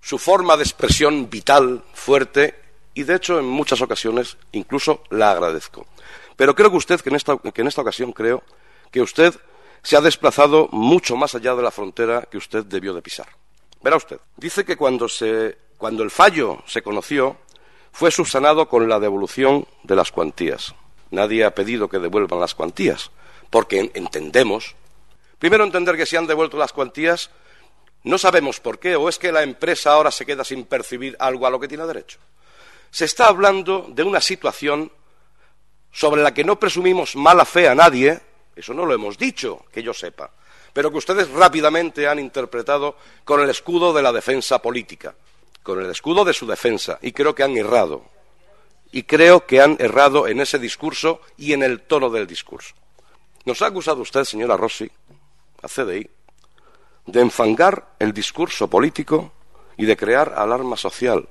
su forma de expresión vital, fuerte, y de hecho en muchas ocasiones incluso la agradezco. Pero creo que usted, que en esta, ocasión creo que usted se ha desplazado mucho más allá de la frontera que usted debió de pisar. Verá usted, dice que cuando, el fallo se conoció, fue subsanado con la devolución de las cuantías. Nadie ha pedido que devuelvan las cuantías, porque entendemos, primero entender que se han devuelto las cuantías, no sabemos por qué, o es que la empresa ahora se queda sin percibir algo a lo que tiene derecho. Se está hablando de una situación sobre la que no presumimos mala fe a nadie, eso no lo hemos dicho, que yo sepa, pero que ustedes rápidamente han interpretado con el escudo de la defensa política, con el escudo de su defensa, y creo que han errado. Y creo que han errado en ese discurso y en el tono del discurso. Nos ha acusado usted, señora Rossi, a CDI, de enfangar el discurso político y de crear alarma social.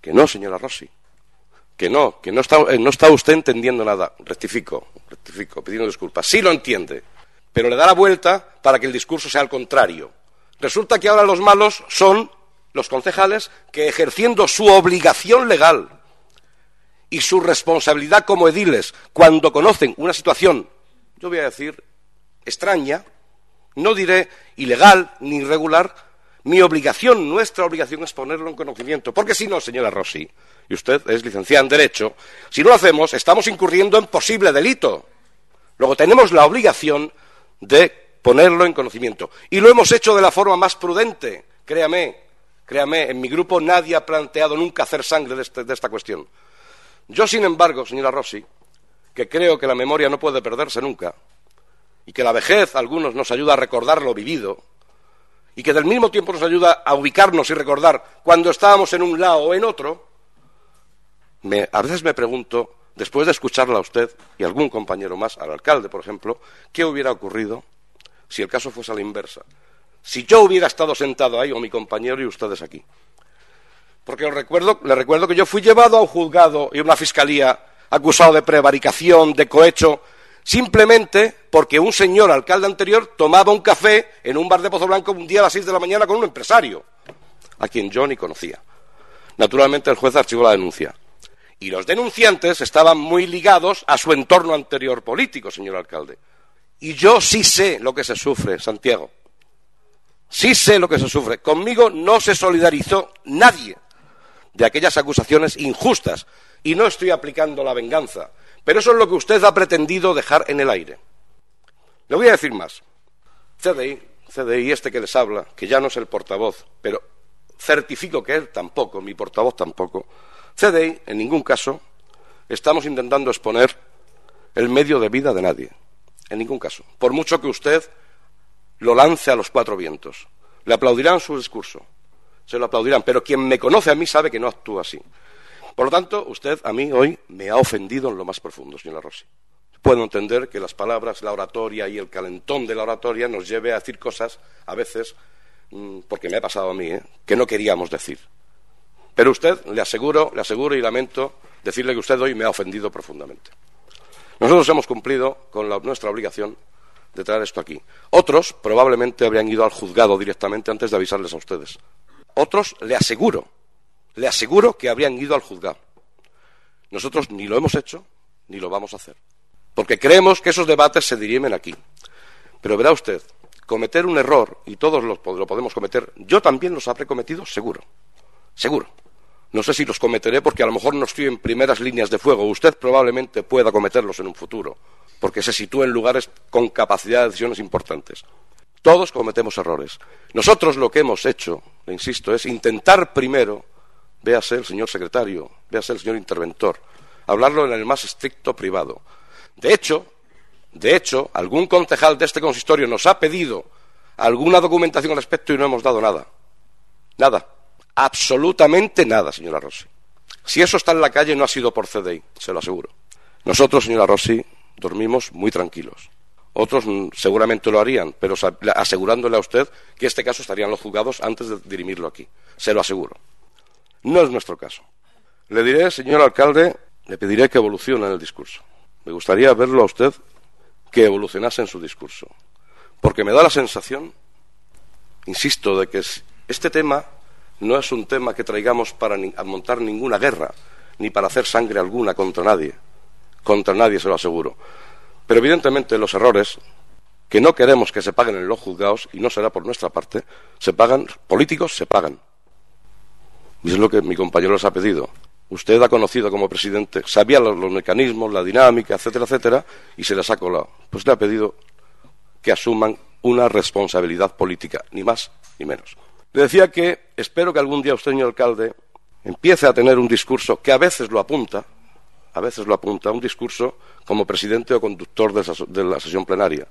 Que no, señora Rossi que no, que no está, eh, no está usted entendiendo nada. Rectifico, rectifico, pidiendo disculpas. Sí lo entiende, pero le da la vuelta para que el discurso sea al contrario. Resulta que ahora los malos son los concejales que, ejerciendo su obligación legal y su responsabilidad como ediles cuando conocen una situación, yo voy a decir, extraña, no diré ilegal ni irregular, mi obligación, nuestra obligación es ponerlo en conocimiento. Porque si no, señora Rossi, y usted es licenciada en Derecho, si no lo hacemos, estamos incurriendo en posible delito. Luego tenemos la obligación de ponerlo en conocimiento. Y lo hemos hecho de la forma más prudente, créame, créame, en mi grupo nadie ha planteado nunca hacer sangre de, este, de esta cuestión. Yo, sin embargo, señora Rossi, que creo que la memoria no puede perderse nunca, y que la vejez, algunos, nos ayuda a recordar lo vivido, y que del mismo tiempo nos ayuda a ubicarnos y recordar cuando estábamos en un lado o en otro, a veces me pregunto, después de escucharla a usted y algún compañero más, al alcalde, por ejemplo, qué hubiera ocurrido si el caso fuese a la inversa. Si yo hubiera estado sentado ahí, o mi compañero y ustedes aquí. Porque os recuerdo, les recuerdo que yo fui llevado a un juzgado y a una fiscalía acusado de prevaricación, de cohecho, simplemente porque un señor alcalde anterior tomaba un café en un bar de Pozo Blanco un día a las seis de la mañana con un empresario, a quien yo ni conocía. Naturalmente el juez archivó la denuncia. Y los denunciantes estaban muy ligados a su entorno anterior político, señor alcalde. Y yo sí sé lo que se sufre, Santiago. Sí sé lo que se sufre. Conmigo no se solidarizó nadie de aquellas acusaciones injustas. Y no estoy aplicando la venganza. Pero eso es lo que usted ha pretendido dejar en el aire. Le voy a decir más. CDI, CDI, este que les habla, que ya no es el portavoz, pero certifico que él tampoco, mi portavoz tampoco, CDI, en ningún caso, estamos intentando exponer el medio de vida de nadie. En ningún caso. Por mucho que usted lo lance a los cuatro vientos. Le aplaudirán su discurso. Se lo aplaudirán. Pero quien me conoce a mí sabe que no actúa así. Por lo tanto, usted a mí hoy me ha ofendido en lo más profundo, señora Rossi. Puedo entender que las palabras, la oratoria y el calentón de la oratoria nos lleve a decir cosas, a veces, mm, porque me ha pasado a mí, ¿eh? que no queríamos decir. Pero usted, le aseguro, le aseguro y lamento decirle que usted hoy me ha ofendido profundamente. Nosotros hemos cumplido con nuestra obligación de traer esto aquí. Otros probablemente habrían ido al juzgado directamente antes de avisarles a ustedes. Otros, le aseguro, le aseguro que habrían ido al juzgado. Nosotros ni lo hemos hecho ni lo vamos a hacer. Porque creemos que esos debates se dirimen aquí. Pero verá usted, cometer un error, y todos lo, podemos cometer, yo también los habré cometido, seguro. Seguro. No sé si los cometeré porque a lo mejor no estoy en primeras líneas de fuego. Usted probablemente pueda cometerlos en un futuro, porque se sitúa en lugares con capacidad de decisiones importantes. Todos cometemos errores. Nosotros lo que hemos hecho, le insisto, es intentar primero véase el señor secretario, véase el señor interventor, hablarlo en el más estricto privado. De hecho, de hecho, algún concejal de este consistorio nos ha pedido alguna documentación al respecto y no hemos dado nada. Nada. Absolutamente nada, señora Rossi. Si eso está en la calle no ha sido por CDI, se lo aseguro. Nosotros, señora Rossi, dormimos muy tranquilos. Otros mm, seguramente lo harían, pero asegurándole a usted que este caso estarían los juzgados antes de dirimirlo aquí. Se lo aseguro. No es nuestro caso. Le diré, señor alcalde, le pediré que evolucione en el discurso. Me gustaría verlo a usted que evolucionase en su discurso. Porque me da la sensación, insisto, de que este tema no es un tema que traigamos para montar ninguna guerra, ni para hacer sangre alguna contra nadie. Contra nadie, se lo aseguro. Pero evidentemente los errores, que no queremos que se paguen en los juzgados, y no será por nuestra parte, se pagan, políticos se pagan. Es lo que mi compañero les ha pedido. Usted ha conocido como presidente, sabía los, mecanismos, la dinámica, etcétera, etcétera, y se les ha colado. Pues le ha pedido que asuman una responsabilidad política, ni más ni menos. Le decía que espero que algún día usted, señor alcalde, empiece a tener un discurso que a veces lo apunta, a veces lo apunta, un discurso como presidente o conductor de la sesión plenaria.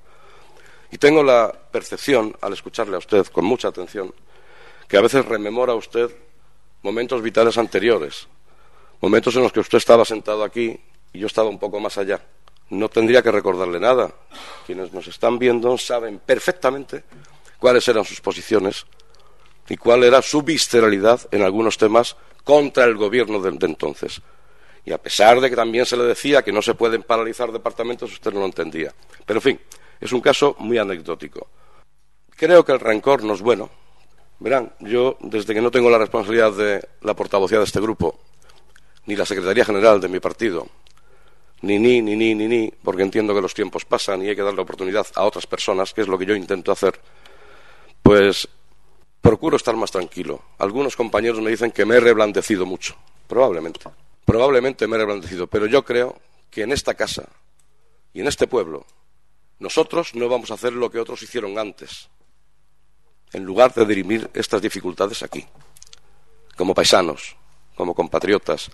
Y tengo la percepción, al escucharle a usted con mucha atención, que a veces rememora usted momentos vitales anteriores, momentos en los que usted estaba sentado aquí y yo estaba un poco más allá. No tendría que recordarle nada. Quienes nos están viendo saben perfectamente cuáles eran sus posiciones y cuál era su visceralidad en algunos temas contra el gobierno de, entonces. Y a pesar de que también se le decía que no se pueden paralizar departamentos, usted no lo entendía. Pero, en fin, es un caso muy anecdótico. Creo que el rencor no es bueno, Verán, yo desde que no tengo la responsabilidad de la portavocía de este grupo, ni la Secretaría General de mi partido, ni ni, ni ni, ni ni, porque entiendo que los tiempos pasan y hay que darle oportunidad a otras personas, que es lo que yo intento hacer, pues procuro estar más tranquilo. Algunos compañeros me dicen que me he reblandecido mucho, probablemente. Probablemente me he reblandecido, pero yo creo que en esta casa y en este pueblo nosotros no vamos a hacer lo que otros hicieron antes, en lugar de dirimir estas dificultades aquí, como paisanos, como compatriotas,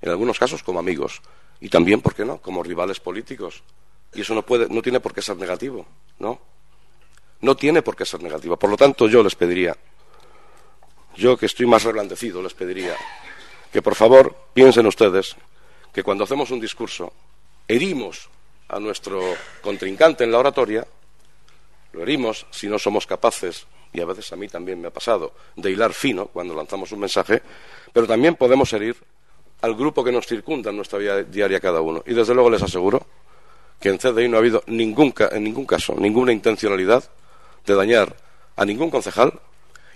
en algunos casos como amigos, y también, ¿por qué no?, como rivales políticos. Y eso no, puede, no tiene por qué ser negativo, ¿no? No tiene por qué ser negativo. Por lo tanto, yo les pediría, yo que estoy más reblandecido, les pediría que por favor piensen ustedes que cuando hacemos un discurso herimos a nuestro contrincante en la oratoria, lo herimos si no somos capaces, y a veces a mí también me ha pasado, de hilar fino cuando lanzamos un mensaje, pero también podemos herir al grupo que nos circunda en nuestra vida diaria cada uno. Y desde luego les aseguro que en CDI no ha habido ningún, en ningún caso ninguna intencionalidad de dañar a ningún concejal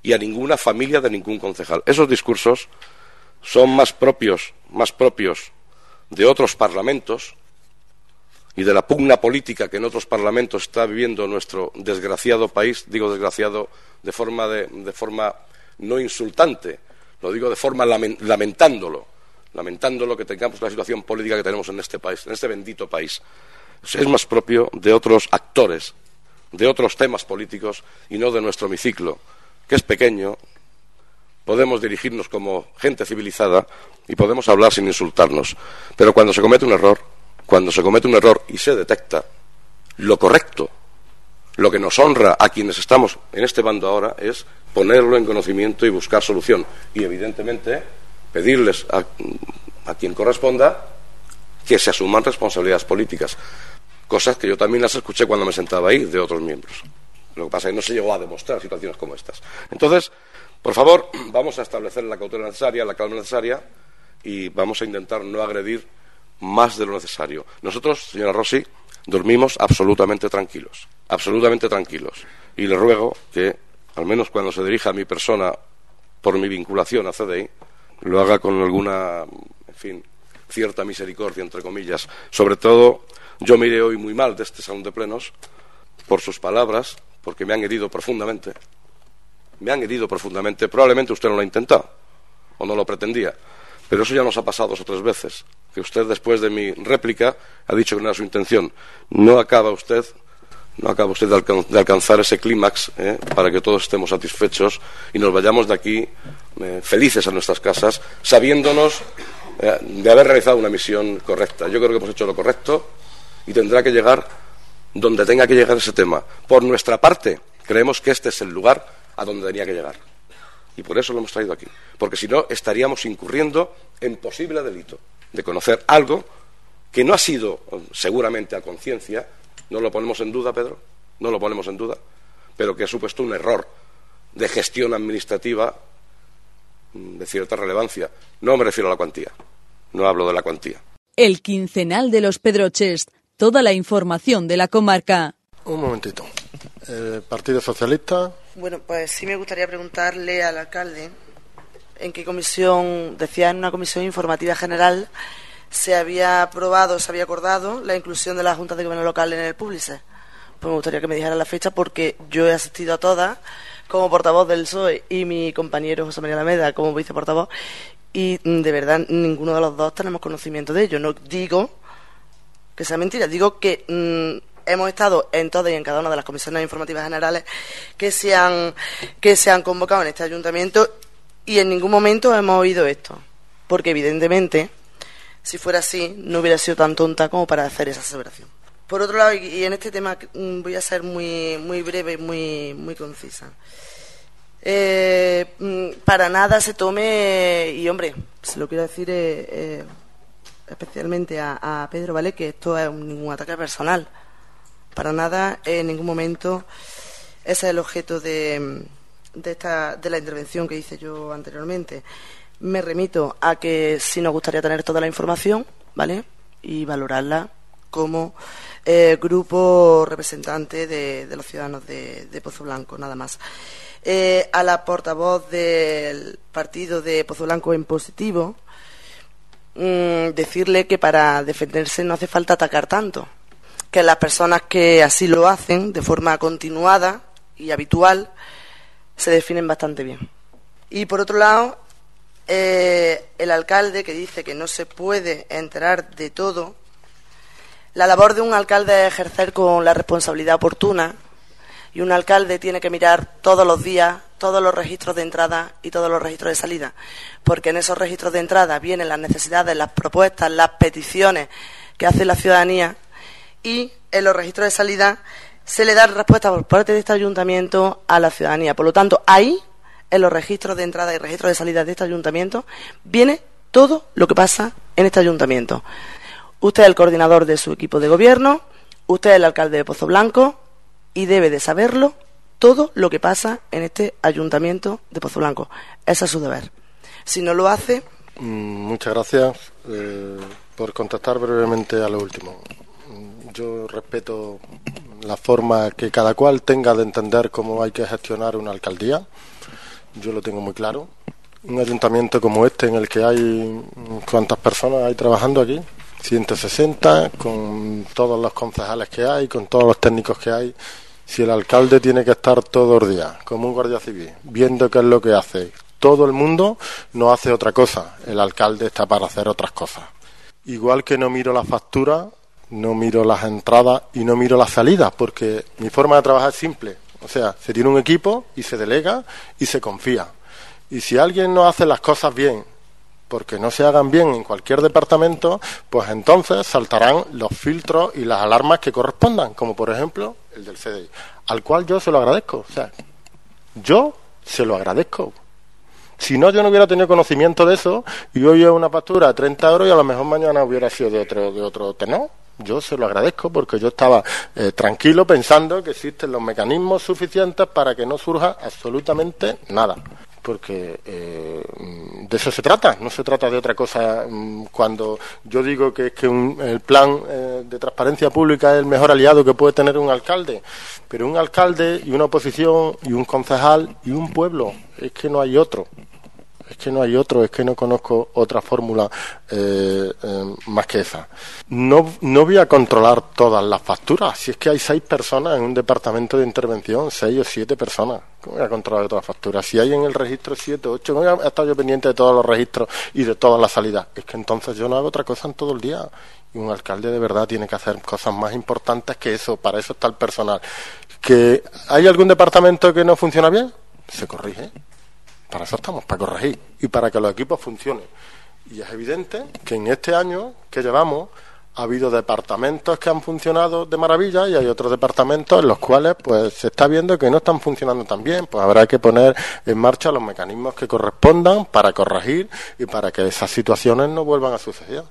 y a ninguna familia de ningún concejal. Esos discursos son más propios, más propios de otros parlamentos y de la pugna política que en otros parlamentos está viviendo nuestro desgraciado país, digo desgraciado de forma, no insultante, lo digo de forma lamentándolo, lamentando que tengamos la situación política que tenemos en este país, en este bendito país. Es más propio de otros actores, de otros temas políticos y no de nuestro hemiciclo, que es pequeño, podemos dirigirnos como gente civilizada y podemos hablar sin insultarnos. Pero cuando se comete un error, cuando se comete un error y se detecta, lo correcto, lo que nos honra a quienes estamos en este bando ahora es ponerlo en conocimiento y buscar solución. Y evidentemente pedirles a, quien corresponda que se asuman responsabilidades políticas, cosas que yo también las escuché cuando me sentaba ahí de otros miembros. Lo que pasa es que no se llegó a demostrar situaciones como estas. Entonces, por favor, vamos a establecer la cautela necesaria, la calma necesaria y vamos a intentar no agredir más de lo necesario. Nosotros, señora Rossi, dormimos absolutamente tranquilos, absolutamente tranquilos. Y le ruego que, al menos cuando se dirija a mi persona por mi vinculación a CDI, lo haga con alguna, en fin, cierta misericordia, entre comillas. Sobre todo, yo miré hoy muy mal de este salón de plenos por sus palabras, porque me han herido profundamente. Me han herido profundamente. Probablemente usted no lo ha intentado o no lo pretendía. Pero eso ya nos ha pasado dos o tres veces. Que usted, después de mi réplica, ha dicho que no era su intención. No acaba usted no acaba usted de, alcanzar ese clímax ¿eh? para que todos estemos satisfechos y nos vayamos de aquí eh, felices a nuestras casas, sabiéndonos eh, de haber realizado una misión correcta. Yo creo que hemos hecho lo correcto y tendrá que llegar donde tenga que llegar ese tema. Por nuestra parte, creemos que este es el lugar a donde tenía que llegar. Y por eso lo hemos traído aquí. Porque si no, estaríamos incurriendo en posible delito de conocer algo que no ha sido seguramente a conciencia no lo ponemos en duda, Pedro, no lo ponemos en duda, pero que ha supuesto un error de gestión administrativa mm, de cierta relevancia. No me refiero a la cuantía, no hablo de la cuantía. El quincenal de los Pedroches, toda la información de la comarca. Un momentito. ¿El Partido Socialista? Bueno, pues sí me gustaría preguntarle al alcalde en qué comisión, decía en una comisión informativa general, se había aprobado, se había acordado la inclusión de la Junta de Gobierno Local en el Públice. Pues me gustaría que me dijera la fecha porque yo he asistido a todas como portavoz del PSOE y mi compañero José María Alameda como viceportavoz y mm, de verdad ninguno de los dos tenemos conocimiento de ello. No digo que sea mentira, digo que mm, hemos estado en todas y en cada una de las comisiones informativas generales que se han, que se han convocado en este ayuntamiento y en ningún momento hemos oído esto. Porque evidentemente si fuera así, no hubiera sido tan tonta como para hacer esa aseveración. Por otro lado, y en este tema mm, voy a ser muy, muy breve y muy, muy concisa. Eh, mm, para nada se tome, y hombre, se lo quiero decir eh, eh, especialmente a, Pedro, ¿vale? Que esto es un, ningún ataque personal. Para nada, en ningún momento, ese es el objeto de, de, esta, de la intervención que hice yo anteriormente me remito a que sí nos gustaría tener toda la información, ¿vale? Y valorarla como eh, grupo representante de, los ciudadanos de, Pozo Blanco, nada más. Eh, a la portavoz del partido de Pozo Blanco en positivo, mm, decirle que para defenderse no hace falta atacar tanto, que las personas que así lo hacen de forma continuada y habitual se definen bastante bien. Y por otro lado, eh, el alcalde que dice que no se puede enterar de todo, la labor de un alcalde es ejercer con la responsabilidad oportuna y un alcalde tiene que mirar todos los días todos los registros de entrada y todos los registros de salida, porque en esos registros de entrada vienen las necesidades, las propuestas, las peticiones que hace la ciudadanía y en los registros de salida se le da respuesta por parte de este ayuntamiento a la ciudadanía. Por lo tanto, ahí, en los registros de entrada y registros de salida de este ayuntamiento, viene todo lo que pasa en este ayuntamiento. Usted es el coordinador de su equipo de gobierno, usted es el alcalde de Pozo Blanco y debe de saberlo todo lo que pasa en este ayuntamiento de Pozo Blanco. Ese es su deber. Si no lo hace. Mm, muchas gracias eh, por contestar brevemente a lo último. Yo respeto la forma que cada cual tenga de entender cómo hay que gestionar una alcaldía. Yo lo tengo muy claro. Un ayuntamiento como este, en el que hay. ¿Cuántas personas hay trabajando aquí? 160, con todos los concejales que hay, con todos los técnicos que hay. Si el alcalde tiene que estar todos los días, como un guardia civil, viendo qué es lo que hace, todo el mundo no hace otra cosa. El alcalde está para hacer otras cosas. Igual que no miro la factura, no miro las entradas y no miro las salidas, porque mi forma de trabajar es simple. O sea, se tiene un equipo y se delega y se confía. Y si alguien no hace las cosas bien porque no se hagan bien en cualquier departamento, pues entonces saltarán los filtros y las alarmas que correspondan, como por ejemplo el del CDI, al cual yo se lo agradezco. O sea, yo se lo agradezco. Si no, yo no hubiera tenido conocimiento de eso y hoy es una factura de 30 euros y a lo mejor mañana hubiera sido de otro, de otro tenor. Yo se lo agradezco porque yo estaba eh, tranquilo pensando que existen los mecanismos suficientes para que no surja absolutamente nada. Porque eh, de eso se trata, no se trata de otra cosa. Mm, cuando yo digo que es que el plan eh, de transparencia pública es el mejor aliado que puede tener un alcalde, pero un alcalde y una oposición y un concejal y un pueblo, es que no hay otro es que no hay otro, es que no conozco otra fórmula eh, eh, más que esa. No, no voy a controlar todas las facturas, si es que hay seis personas en un departamento de intervención, seis o siete personas, ¿cómo voy a controlar todas las facturas? Si hay en el registro siete ocho, ¿cómo voy a estar yo pendiente de todos los registros y de todas las salidas? Es que entonces yo no hago otra cosa en todo el día. Y un alcalde de verdad tiene que hacer cosas más importantes que eso, para eso está el personal. ¿Que hay algún departamento que no funciona bien? Se corrige para eso estamos, para corregir y para que los equipos funcionen. Y es evidente que en este año que llevamos ha habido departamentos que han funcionado de maravilla y hay otros departamentos en los cuales pues se está viendo que no están funcionando tan bien, pues habrá que poner en marcha los mecanismos que correspondan para corregir y para que esas situaciones no vuelvan a suceder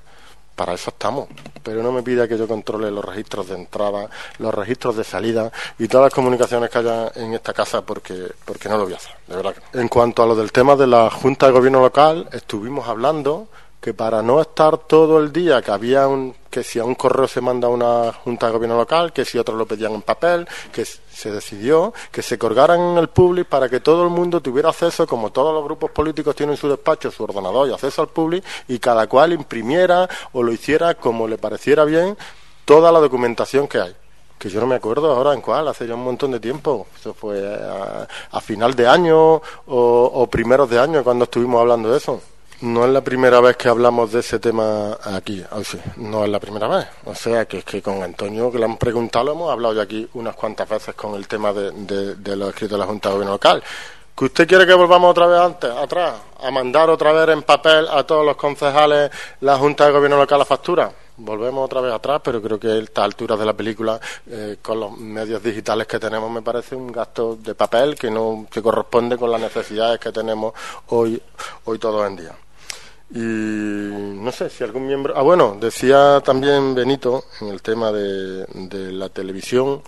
para eso estamos. Pero no me pida que yo controle los registros de entrada, los registros de salida y todas las comunicaciones que haya en esta casa porque, porque no lo voy a hacer, de verdad. En cuanto a lo del tema de la Junta de Gobierno Local, estuvimos hablando que para no estar todo el día, que había un, que si a un correo se manda una junta de gobierno local, que si otros lo pedían en papel, que se decidió que se colgaran en el público para que todo el mundo tuviera acceso, como todos los grupos políticos tienen su despacho, su ordenador y acceso al público, y cada cual imprimiera o lo hiciera como le pareciera bien toda la documentación que hay que yo no me acuerdo ahora en cuál, hace ya un montón de tiempo. Eso fue a, final de año o, o primeros de año cuando estuvimos hablando de eso. No es la primera vez que hablamos de ese tema aquí, no es la primera vez. O sea, que es que con Antonio, que le han preguntado, hemos hablado ya aquí unas cuantas veces con el tema de, de, los escritos de la Junta de Gobierno Local. ¿Que usted quiere que volvamos otra vez antes, atrás, a mandar otra vez en papel a todos los concejales la Junta de Gobierno Local la factura? Volvemos otra vez atrás, pero creo que a esta altura de la película, eh, con los medios digitales que tenemos, me parece un gasto de papel que no se corresponde con las necesidades que tenemos hoy, hoy todos en día. Y no sé si algún miembro. Ah, bueno, decía también Benito en el tema de, de la televisión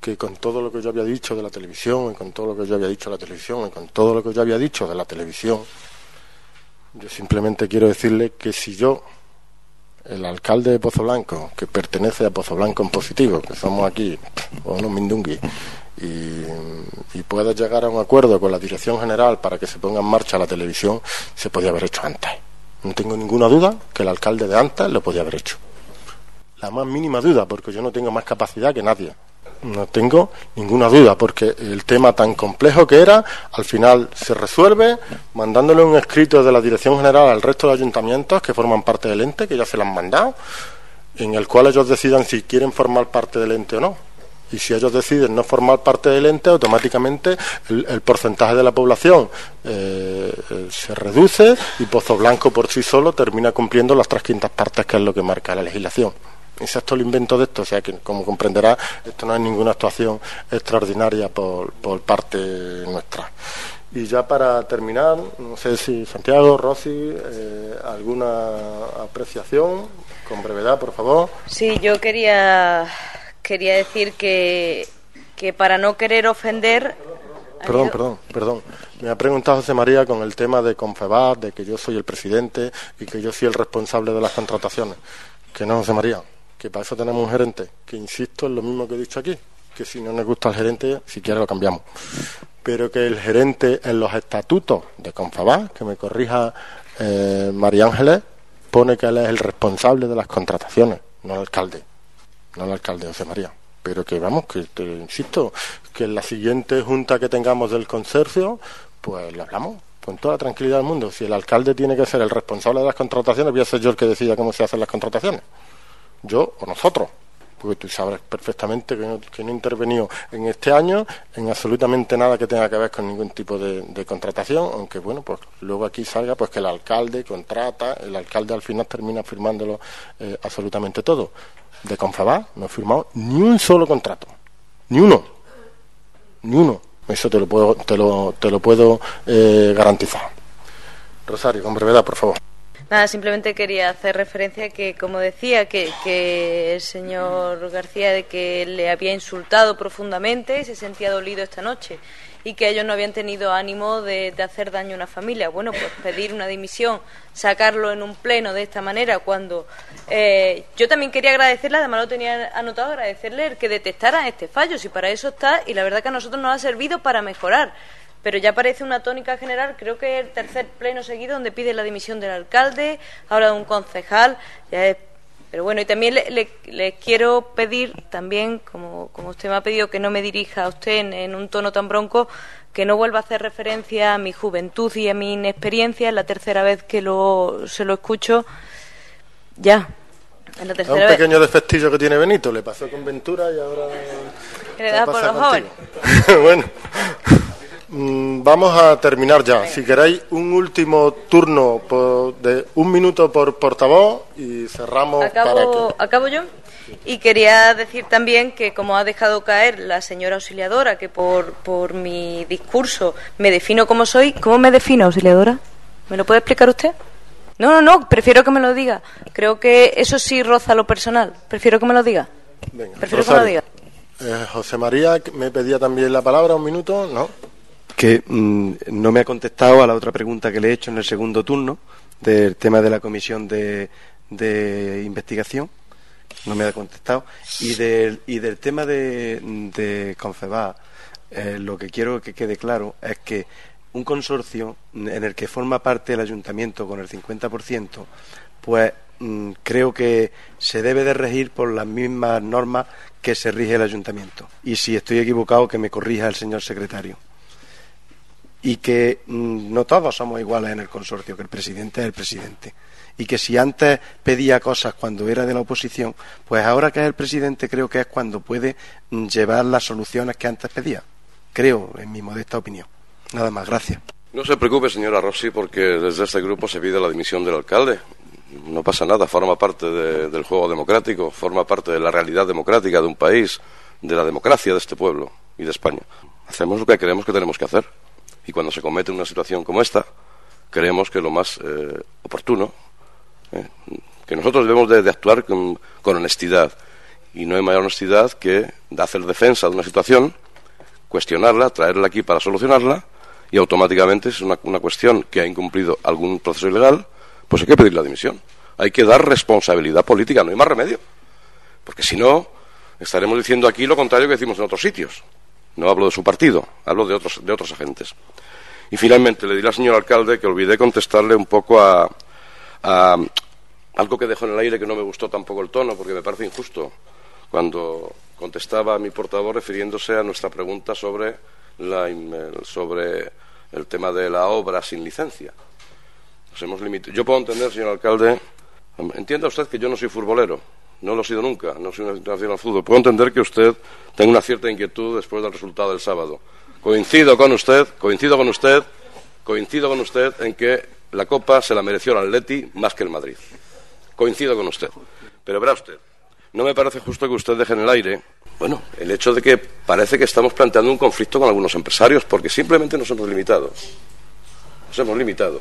que con todo lo que yo había dicho de la televisión, y con todo lo que yo había dicho de la televisión, y con todo lo que yo había dicho de la televisión, yo simplemente quiero decirle que si yo, el alcalde de Pozo Blanco, que pertenece a Pozo Blanco en positivo, que somos aquí, o unos mindungui, y, y pueda llegar a un acuerdo con la dirección general para que se ponga en marcha la televisión, se podía haber hecho antes No tengo ninguna duda que el alcalde de antes lo podía haber hecho. La más mínima duda, porque yo no tengo más capacidad que nadie. No tengo ninguna duda, porque el tema tan complejo que era, al final se resuelve mandándole un escrito de la Dirección General al resto de ayuntamientos que forman parte del ente, que ya se lo han mandado, en el cual ellos decidan si quieren formar parte del ente o no. Y si ellos deciden no formar parte del ente, automáticamente el, porcentaje de la población eh, eh, se reduce y Pozo Blanco por sí solo termina cumpliendo las tres quintas partes, que es lo que marca la legislación. Exacto el invento de esto, o sea que como comprenderá, esto no es ninguna actuación extraordinaria por, por parte nuestra. Y ya para terminar, no sé si Santiago, Rosy, eh, alguna apreciación, con brevedad, por favor. Sí, yo quería, quería decir que, que para no querer ofender... Perdón, perdón, perdón. Me ha preguntado José María con el tema de Confebat, de que yo soy el presidente y que yo soy el responsable de las contrataciones. Que no, José María, que para eso tenemos un gerente, que insisto en lo mismo que he dicho aquí, que si no nos gusta el gerente, si quiere lo cambiamos. Pero que el gerente en los estatutos de Confabá, que me corrija eh, María Ángeles, pone que él es el responsable de las contrataciones, no el alcalde, no el alcalde José María. Pero que vamos, que te insisto, que en la siguiente junta que tengamos del consorcio, pues le hablamos con toda tranquilidad del mundo. Si el alcalde tiene que ser el responsable de las contrataciones, voy a ser yo el que decida cómo se hacen las contrataciones yo o nosotros, porque tú sabes perfectamente que no, que no he intervenido en este año en absolutamente nada que tenga que ver con ningún tipo de, contratación, aunque bueno, pues luego aquí salga pues que el alcalde contrata, el alcalde al final termina firmándolo eh, absolutamente todo. De Confabá no he firmado ni un solo contrato, ni uno, ni uno. Eso te lo puedo, te lo, te lo puedo eh, garantizar. Rosario, con brevedad, por favor. Nada, simplemente quería hacer referencia que, como decía, que, que, el señor García de que le había insultado profundamente y se sentía dolido esta noche y que ellos no habían tenido ánimo de, hacer daño a una familia. Bueno, pues pedir una dimisión, sacarlo en un pleno de esta manera, cuando eh, yo también quería agradecerle, además lo tenía anotado, agradecerle el que detectara este fallo, si para eso está, y la verdad que a nosotros nos ha servido para mejorar pero ya parece una tónica general, creo que el tercer pleno seguido donde pide la dimisión del alcalde, habla de un concejal, pero bueno, y también le, quiero pedir, también, como, como usted me ha pedido que no me dirija a usted en, un tono tan bronco, que no vuelva a hacer referencia a mi juventud y a mi inexperiencia, es la tercera vez que lo, se lo escucho. Ya, en la tercera un pequeño defectillo que tiene Benito, le pasó con Ventura y ahora... le da por los jóvenes. bueno. Mm, vamos a terminar ya. Si queréis, un último turno de un minuto por portavoz y cerramos. Acabo, acabo yo. Y quería decir también que, como ha dejado caer la señora auxiliadora, que por, por mi discurso me defino como soy, ¿cómo me defino, auxiliadora? ¿Me lo puede explicar usted? No, no, no, prefiero que me lo diga. Creo que eso sí roza lo personal. Prefiero que me lo diga. prefiero que me lo diga. Eh, José María, me pedía también la palabra, un minuto, ¿no? Que mm, no me ha contestado a la otra pregunta que le he hecho en el segundo turno del tema de la comisión de, investigación. No me ha contestado. Y del, y del tema de, de Confeba, eh, lo que quiero que quede claro es que un consorcio en el que forma parte el ayuntamiento con el 50%, pues mm, creo que se debe de regir por las mismas normas que se rige el ayuntamiento. Y si estoy equivocado, que me corrija el señor secretario y que mm, no todos somos iguales en el consorcio, que el presidente es el presidente. Y que si antes pedía cosas cuando era de la oposición, pues ahora que es el presidente creo que es cuando puede mm, llevar las soluciones que antes pedía. Creo, en mi modesta opinión. Nada más, gracias. No se preocupe, señora Rossi, porque desde este grupo se pide la dimisión del alcalde. No pasa nada, forma parte del juego democrático, forma parte de la realidad democrática de un país, de la democracia de este pueblo y de España. Hacemos lo que creemos que tenemos que hacer. Y cuando se comete una situación como esta, creemos que lo más eh, oportuno, eh, que nosotros debemos de, actuar con, honestidad. Y no hay mayor honestidad que hacer defensa de una situación, cuestionarla, traerla aquí para solucionarla, y automáticamente, si es una, una cuestión que ha incumplido algún proceso ilegal, pues hay que pedir la dimisión. Hay que dar responsabilidad política, no hay más remedio. Porque si no, estaremos diciendo aquí lo contrario que decimos en otros sitios. No hablo de su partido, hablo de otros, de otros agentes. Y finalmente le diré al señor alcalde que olvidé contestarle un poco a, a algo que dejó en el aire que no me gustó tampoco el tono, porque me parece injusto, cuando contestaba a mi portavoz refiriéndose a nuestra pregunta sobre, la, sobre el tema de la obra sin licencia. Nos hemos limitado. Yo puedo entender, señor alcalde, entienda usted que yo no soy futbolero, no lo he sido nunca, no soy una internacional al fútbol. Puedo entender que usted tenga una cierta inquietud después del resultado del sábado. Coincido con usted, coincido con usted, coincido con usted en que la Copa se la mereció el Atleti más que el Madrid. Coincido con usted. Pero verá usted, no me parece justo que usted deje en el aire, bueno, el hecho de que parece que estamos planteando un conflicto con algunos empresarios, porque simplemente nos hemos limitado, nos hemos limitado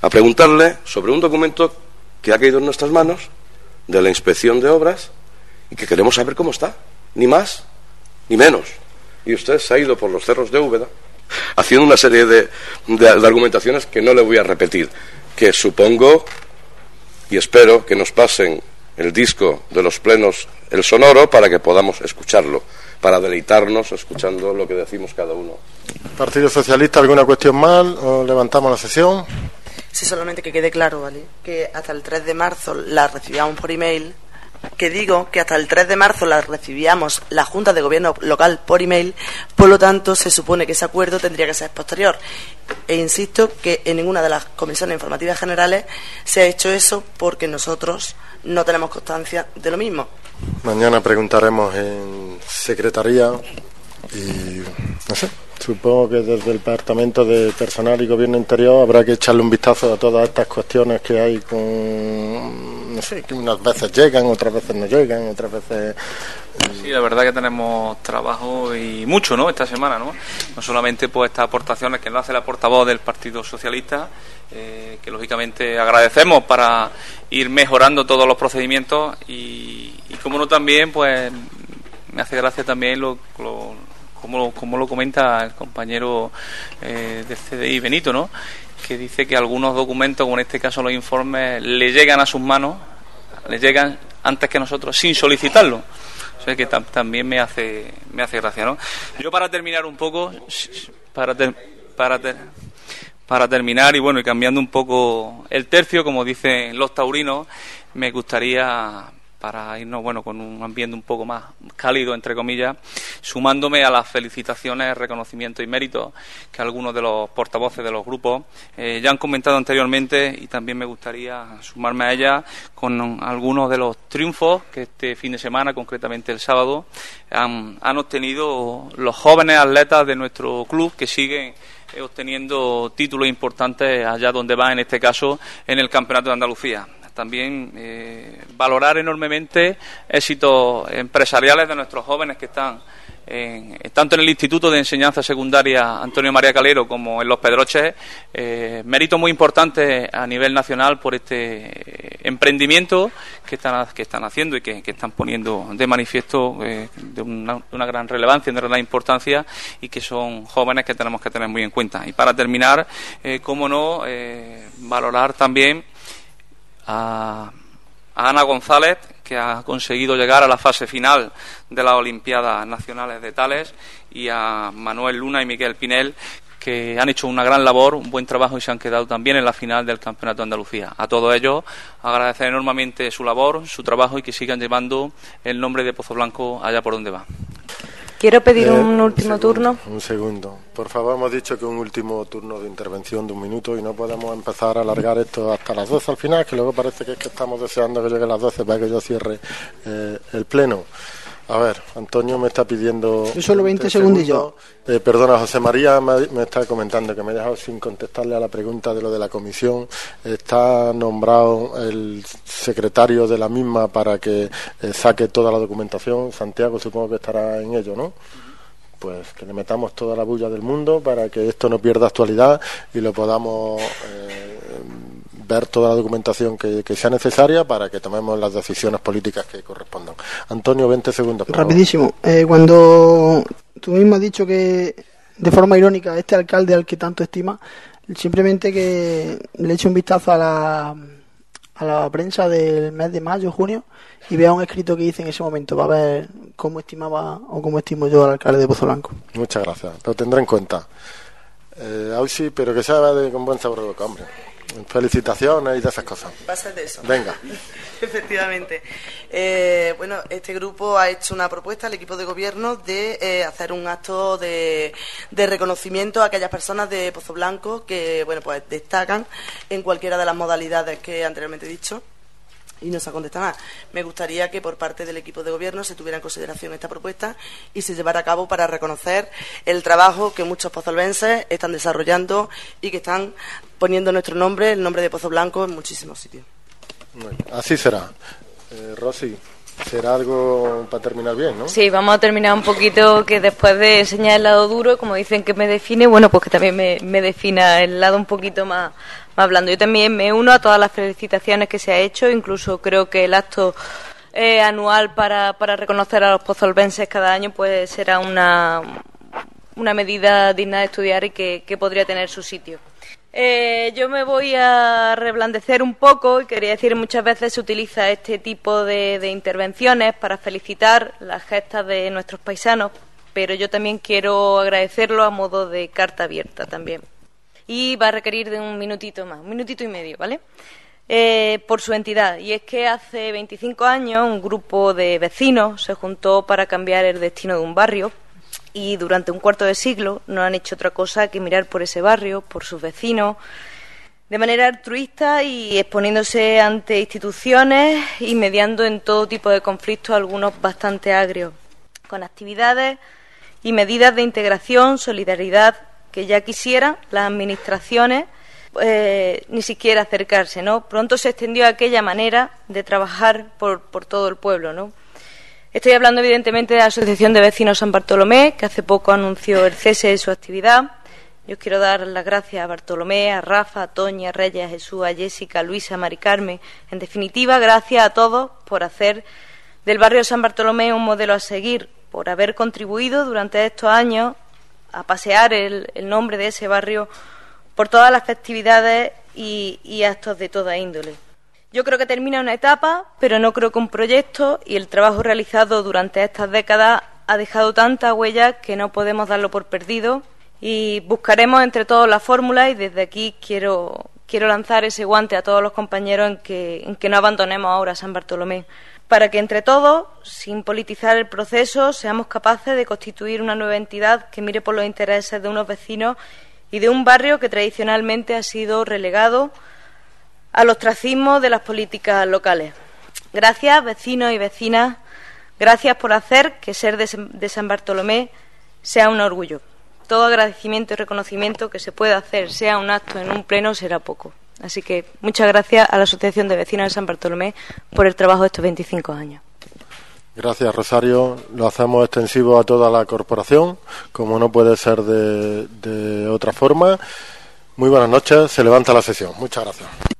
a preguntarle sobre un documento que ha caído en nuestras manos de la inspección de obras y que queremos saber cómo está, ni más ni menos. Y usted se ha ido por los cerros de Úbeda haciendo una serie de, de argumentaciones que no le voy a repetir, que supongo y espero que nos pasen el disco de los plenos, el sonoro, para que podamos escucharlo, para deleitarnos escuchando lo que decimos cada uno. Partido Socialista, ¿alguna cuestión mal? ¿O levantamos la sesión? Sí, solamente que quede claro, ¿vale? Que hasta el 3 de marzo la recibíamos por email. Que digo que hasta el 3 de marzo la recibíamos la Junta de Gobierno local por email, por lo tanto se supone que ese acuerdo tendría que ser posterior. E insisto que en ninguna de las comisiones informativas generales se ha hecho eso porque nosotros no tenemos constancia de lo mismo. Mañana preguntaremos en secretaría y no sé, supongo que desde el Departamento de Personal y Gobierno Interior habrá que echarle un vistazo a todas estas cuestiones que hay con, no sé, que unas veces llegan, otras veces no llegan, otras veces... Sí, la verdad que tenemos trabajo y mucho, ¿no? Esta semana, ¿no? No solamente pues estas aportaciones que nos hace la portavoz del Partido Socialista, eh, que lógicamente agradecemos para ir mejorando todos los procedimientos y, como no también, pues me hace gracia también lo, como, como, lo comenta el compañero eh, del CDI Benito, ¿no? que dice que algunos documentos, como en este caso los informes, le llegan a sus manos, le llegan antes que nosotros sin solicitarlo. O sea que también me hace, me hace gracia, ¿no? Yo para terminar un poco, para, para, para terminar y bueno, y cambiando un poco el tercio, como dicen los taurinos, me gustaría para irnos bueno con un ambiente un poco más cálido entre comillas sumándome a las felicitaciones reconocimientos y méritos que algunos de los portavoces de los grupos eh, ya han comentado anteriormente y también me gustaría sumarme a ellas con algunos de los triunfos que este fin de semana concretamente el sábado han, han obtenido los jóvenes atletas de nuestro club que siguen eh, obteniendo títulos importantes allá donde va, en este caso, en el Campeonato de Andalucía también eh, valorar enormemente éxitos empresariales de nuestros jóvenes que están tanto en el Instituto de Enseñanza Secundaria Antonio María Calero como en Los Pedroches, eh, mérito muy importante a nivel nacional por este emprendimiento que están, que están haciendo y que, están poniendo de manifiesto eh, de, una, gran relevancia, de una gran importancia y que son jóvenes que tenemos que tener muy en cuenta. Y para terminar, eh, cómo no, eh, valorar también a, Ana González, que ha conseguido llegar a la fase final de las Olimpiadas Nacionales de Tales, y a Manuel Luna y Miguel Pinel, que han hecho una gran labor, un buen trabajo y se han quedado también en la final del Campeonato de Andalucía. A todos ellos agradecer enormemente su labor, su trabajo y que sigan llevando el nombre de Pozo Blanco allá por donde va. Quiero pedir eh, un último turno. Un segundo. Por favor, hemos dicho que un último turno de intervención de un minuto y no podemos empezar a alargar esto hasta las 12 al final, que luego parece que es que estamos deseando que llegue las 12 para que yo cierre eh, el pleno. A ver, Antonio me está pidiendo. Yo solo 20 segundillos. Eh, perdona, José María me, está comentando que me he dejado sin contestarle a la pregunta de lo de la comisión. Está nombrado el secretario de la misma para que eh, saque toda la documentación. Santiago supongo que estará en ello, ¿no? Pues que le metamos toda la bulla del mundo para que esto no pierda actualidad y lo podamos. Eh, ver toda la documentación que, sea necesaria para que tomemos las decisiones políticas que correspondan. Antonio, 20 segundos. Rapidísimo. Eh, cuando tú mismo has dicho que, de forma irónica, este alcalde al que tanto estima, simplemente que le eche un vistazo a la, a la prensa del mes de mayo, junio, y vea un escrito que hice en ese momento para ver cómo estimaba o cómo estimo yo al alcalde de Pozo Blanco. Muchas gracias. Lo tendré en cuenta. Eh, sí, pero que sea de, con buen sabor de boca, hombre. Felicitaciones y de esas cosas. Va a ser de eso. Venga. Efectivamente. Eh, bueno, este grupo ha hecho una propuesta al equipo de gobierno de eh, hacer un acto de, de, reconocimiento a aquellas personas de Pozo Blanco que, bueno, pues destacan en cualquiera de las modalidades que anteriormente he dicho y no se ha contestado nada. Me gustaría que por parte del equipo de gobierno se tuviera en consideración esta propuesta y se llevara a cabo para reconocer el trabajo que muchos pozolvenses están desarrollando y que están poniendo nuestro nombre, el nombre de Pozo Blanco, en muchísimos sitios. así será. Eh, Rosy. Será algo para terminar bien, ¿no? Sí, vamos a terminar un poquito que después de enseñar el lado duro, como dicen que me define, bueno, pues que también me, me defina el lado un poquito más, más blando. Yo también me uno a todas las felicitaciones que se ha hecho, incluso creo que el acto eh, anual para, para reconocer a los pozolvenses cada año pues será una, una medida digna de estudiar y que, que podría tener su sitio. Eh, yo me voy a reblandecer un poco y quería decir muchas veces se utiliza este tipo de, intervenciones para felicitar las gestas de nuestros paisanos, pero yo también quiero agradecerlo a modo de carta abierta también. Y va a requerir de un minutito más, un minutito y medio, ¿vale? Eh, por su entidad. Y es que hace 25 años un grupo de vecinos se juntó para cambiar el destino de un barrio y durante un cuarto de siglo no han hecho otra cosa que mirar por ese barrio, por sus vecinos, de manera altruista y exponiéndose ante instituciones y mediando en todo tipo de conflictos, algunos bastante agrios, con actividades y medidas de integración, solidaridad, que ya quisieran las administraciones eh, ni siquiera acercarse, ¿no? Pronto se extendió aquella manera de trabajar por, por todo el pueblo, ¿no? Estoy hablando evidentemente de la Asociación de Vecinos San Bartolomé, que hace poco anunció el cese de su actividad. Yo quiero dar las gracias a Bartolomé, a Rafa, a Toña, a Reyes, a Jesús, a Jessica, a Luisa, a Mari Carmen. En definitiva, gracias a todos por hacer del barrio San Bartolomé un modelo a seguir, por haber contribuido durante estos años a pasear el, nombre de ese barrio por todas las festividades y actos de toda índole. Yo creo que termina una etapa, pero no creo que un proyecto y el trabajo realizado durante estas décadas ha dejado tanta huella que no podemos darlo por perdido. Y buscaremos entre todos la fórmula y desde aquí quiero, quiero lanzar ese guante a todos los compañeros en que, en que no abandonemos ahora San Bartolomé, para que entre todos, sin politizar el proceso, seamos capaces de constituir una nueva entidad que mire por los intereses de unos vecinos y de un barrio que tradicionalmente ha sido relegado al ostracismo de las políticas locales. Gracias, vecinos y vecinas. Gracias por hacer que ser de San Bartolomé sea un orgullo. Todo agradecimiento y reconocimiento que se pueda hacer, sea un acto en un pleno, será poco. Así que muchas gracias a la Asociación de Vecinos de San Bartolomé por el trabajo de estos 25 años. Gracias, Rosario. Lo hacemos extensivo a toda la corporación, como no puede ser de, de otra forma. Muy buenas noches. Se levanta la sesión. Muchas gracias.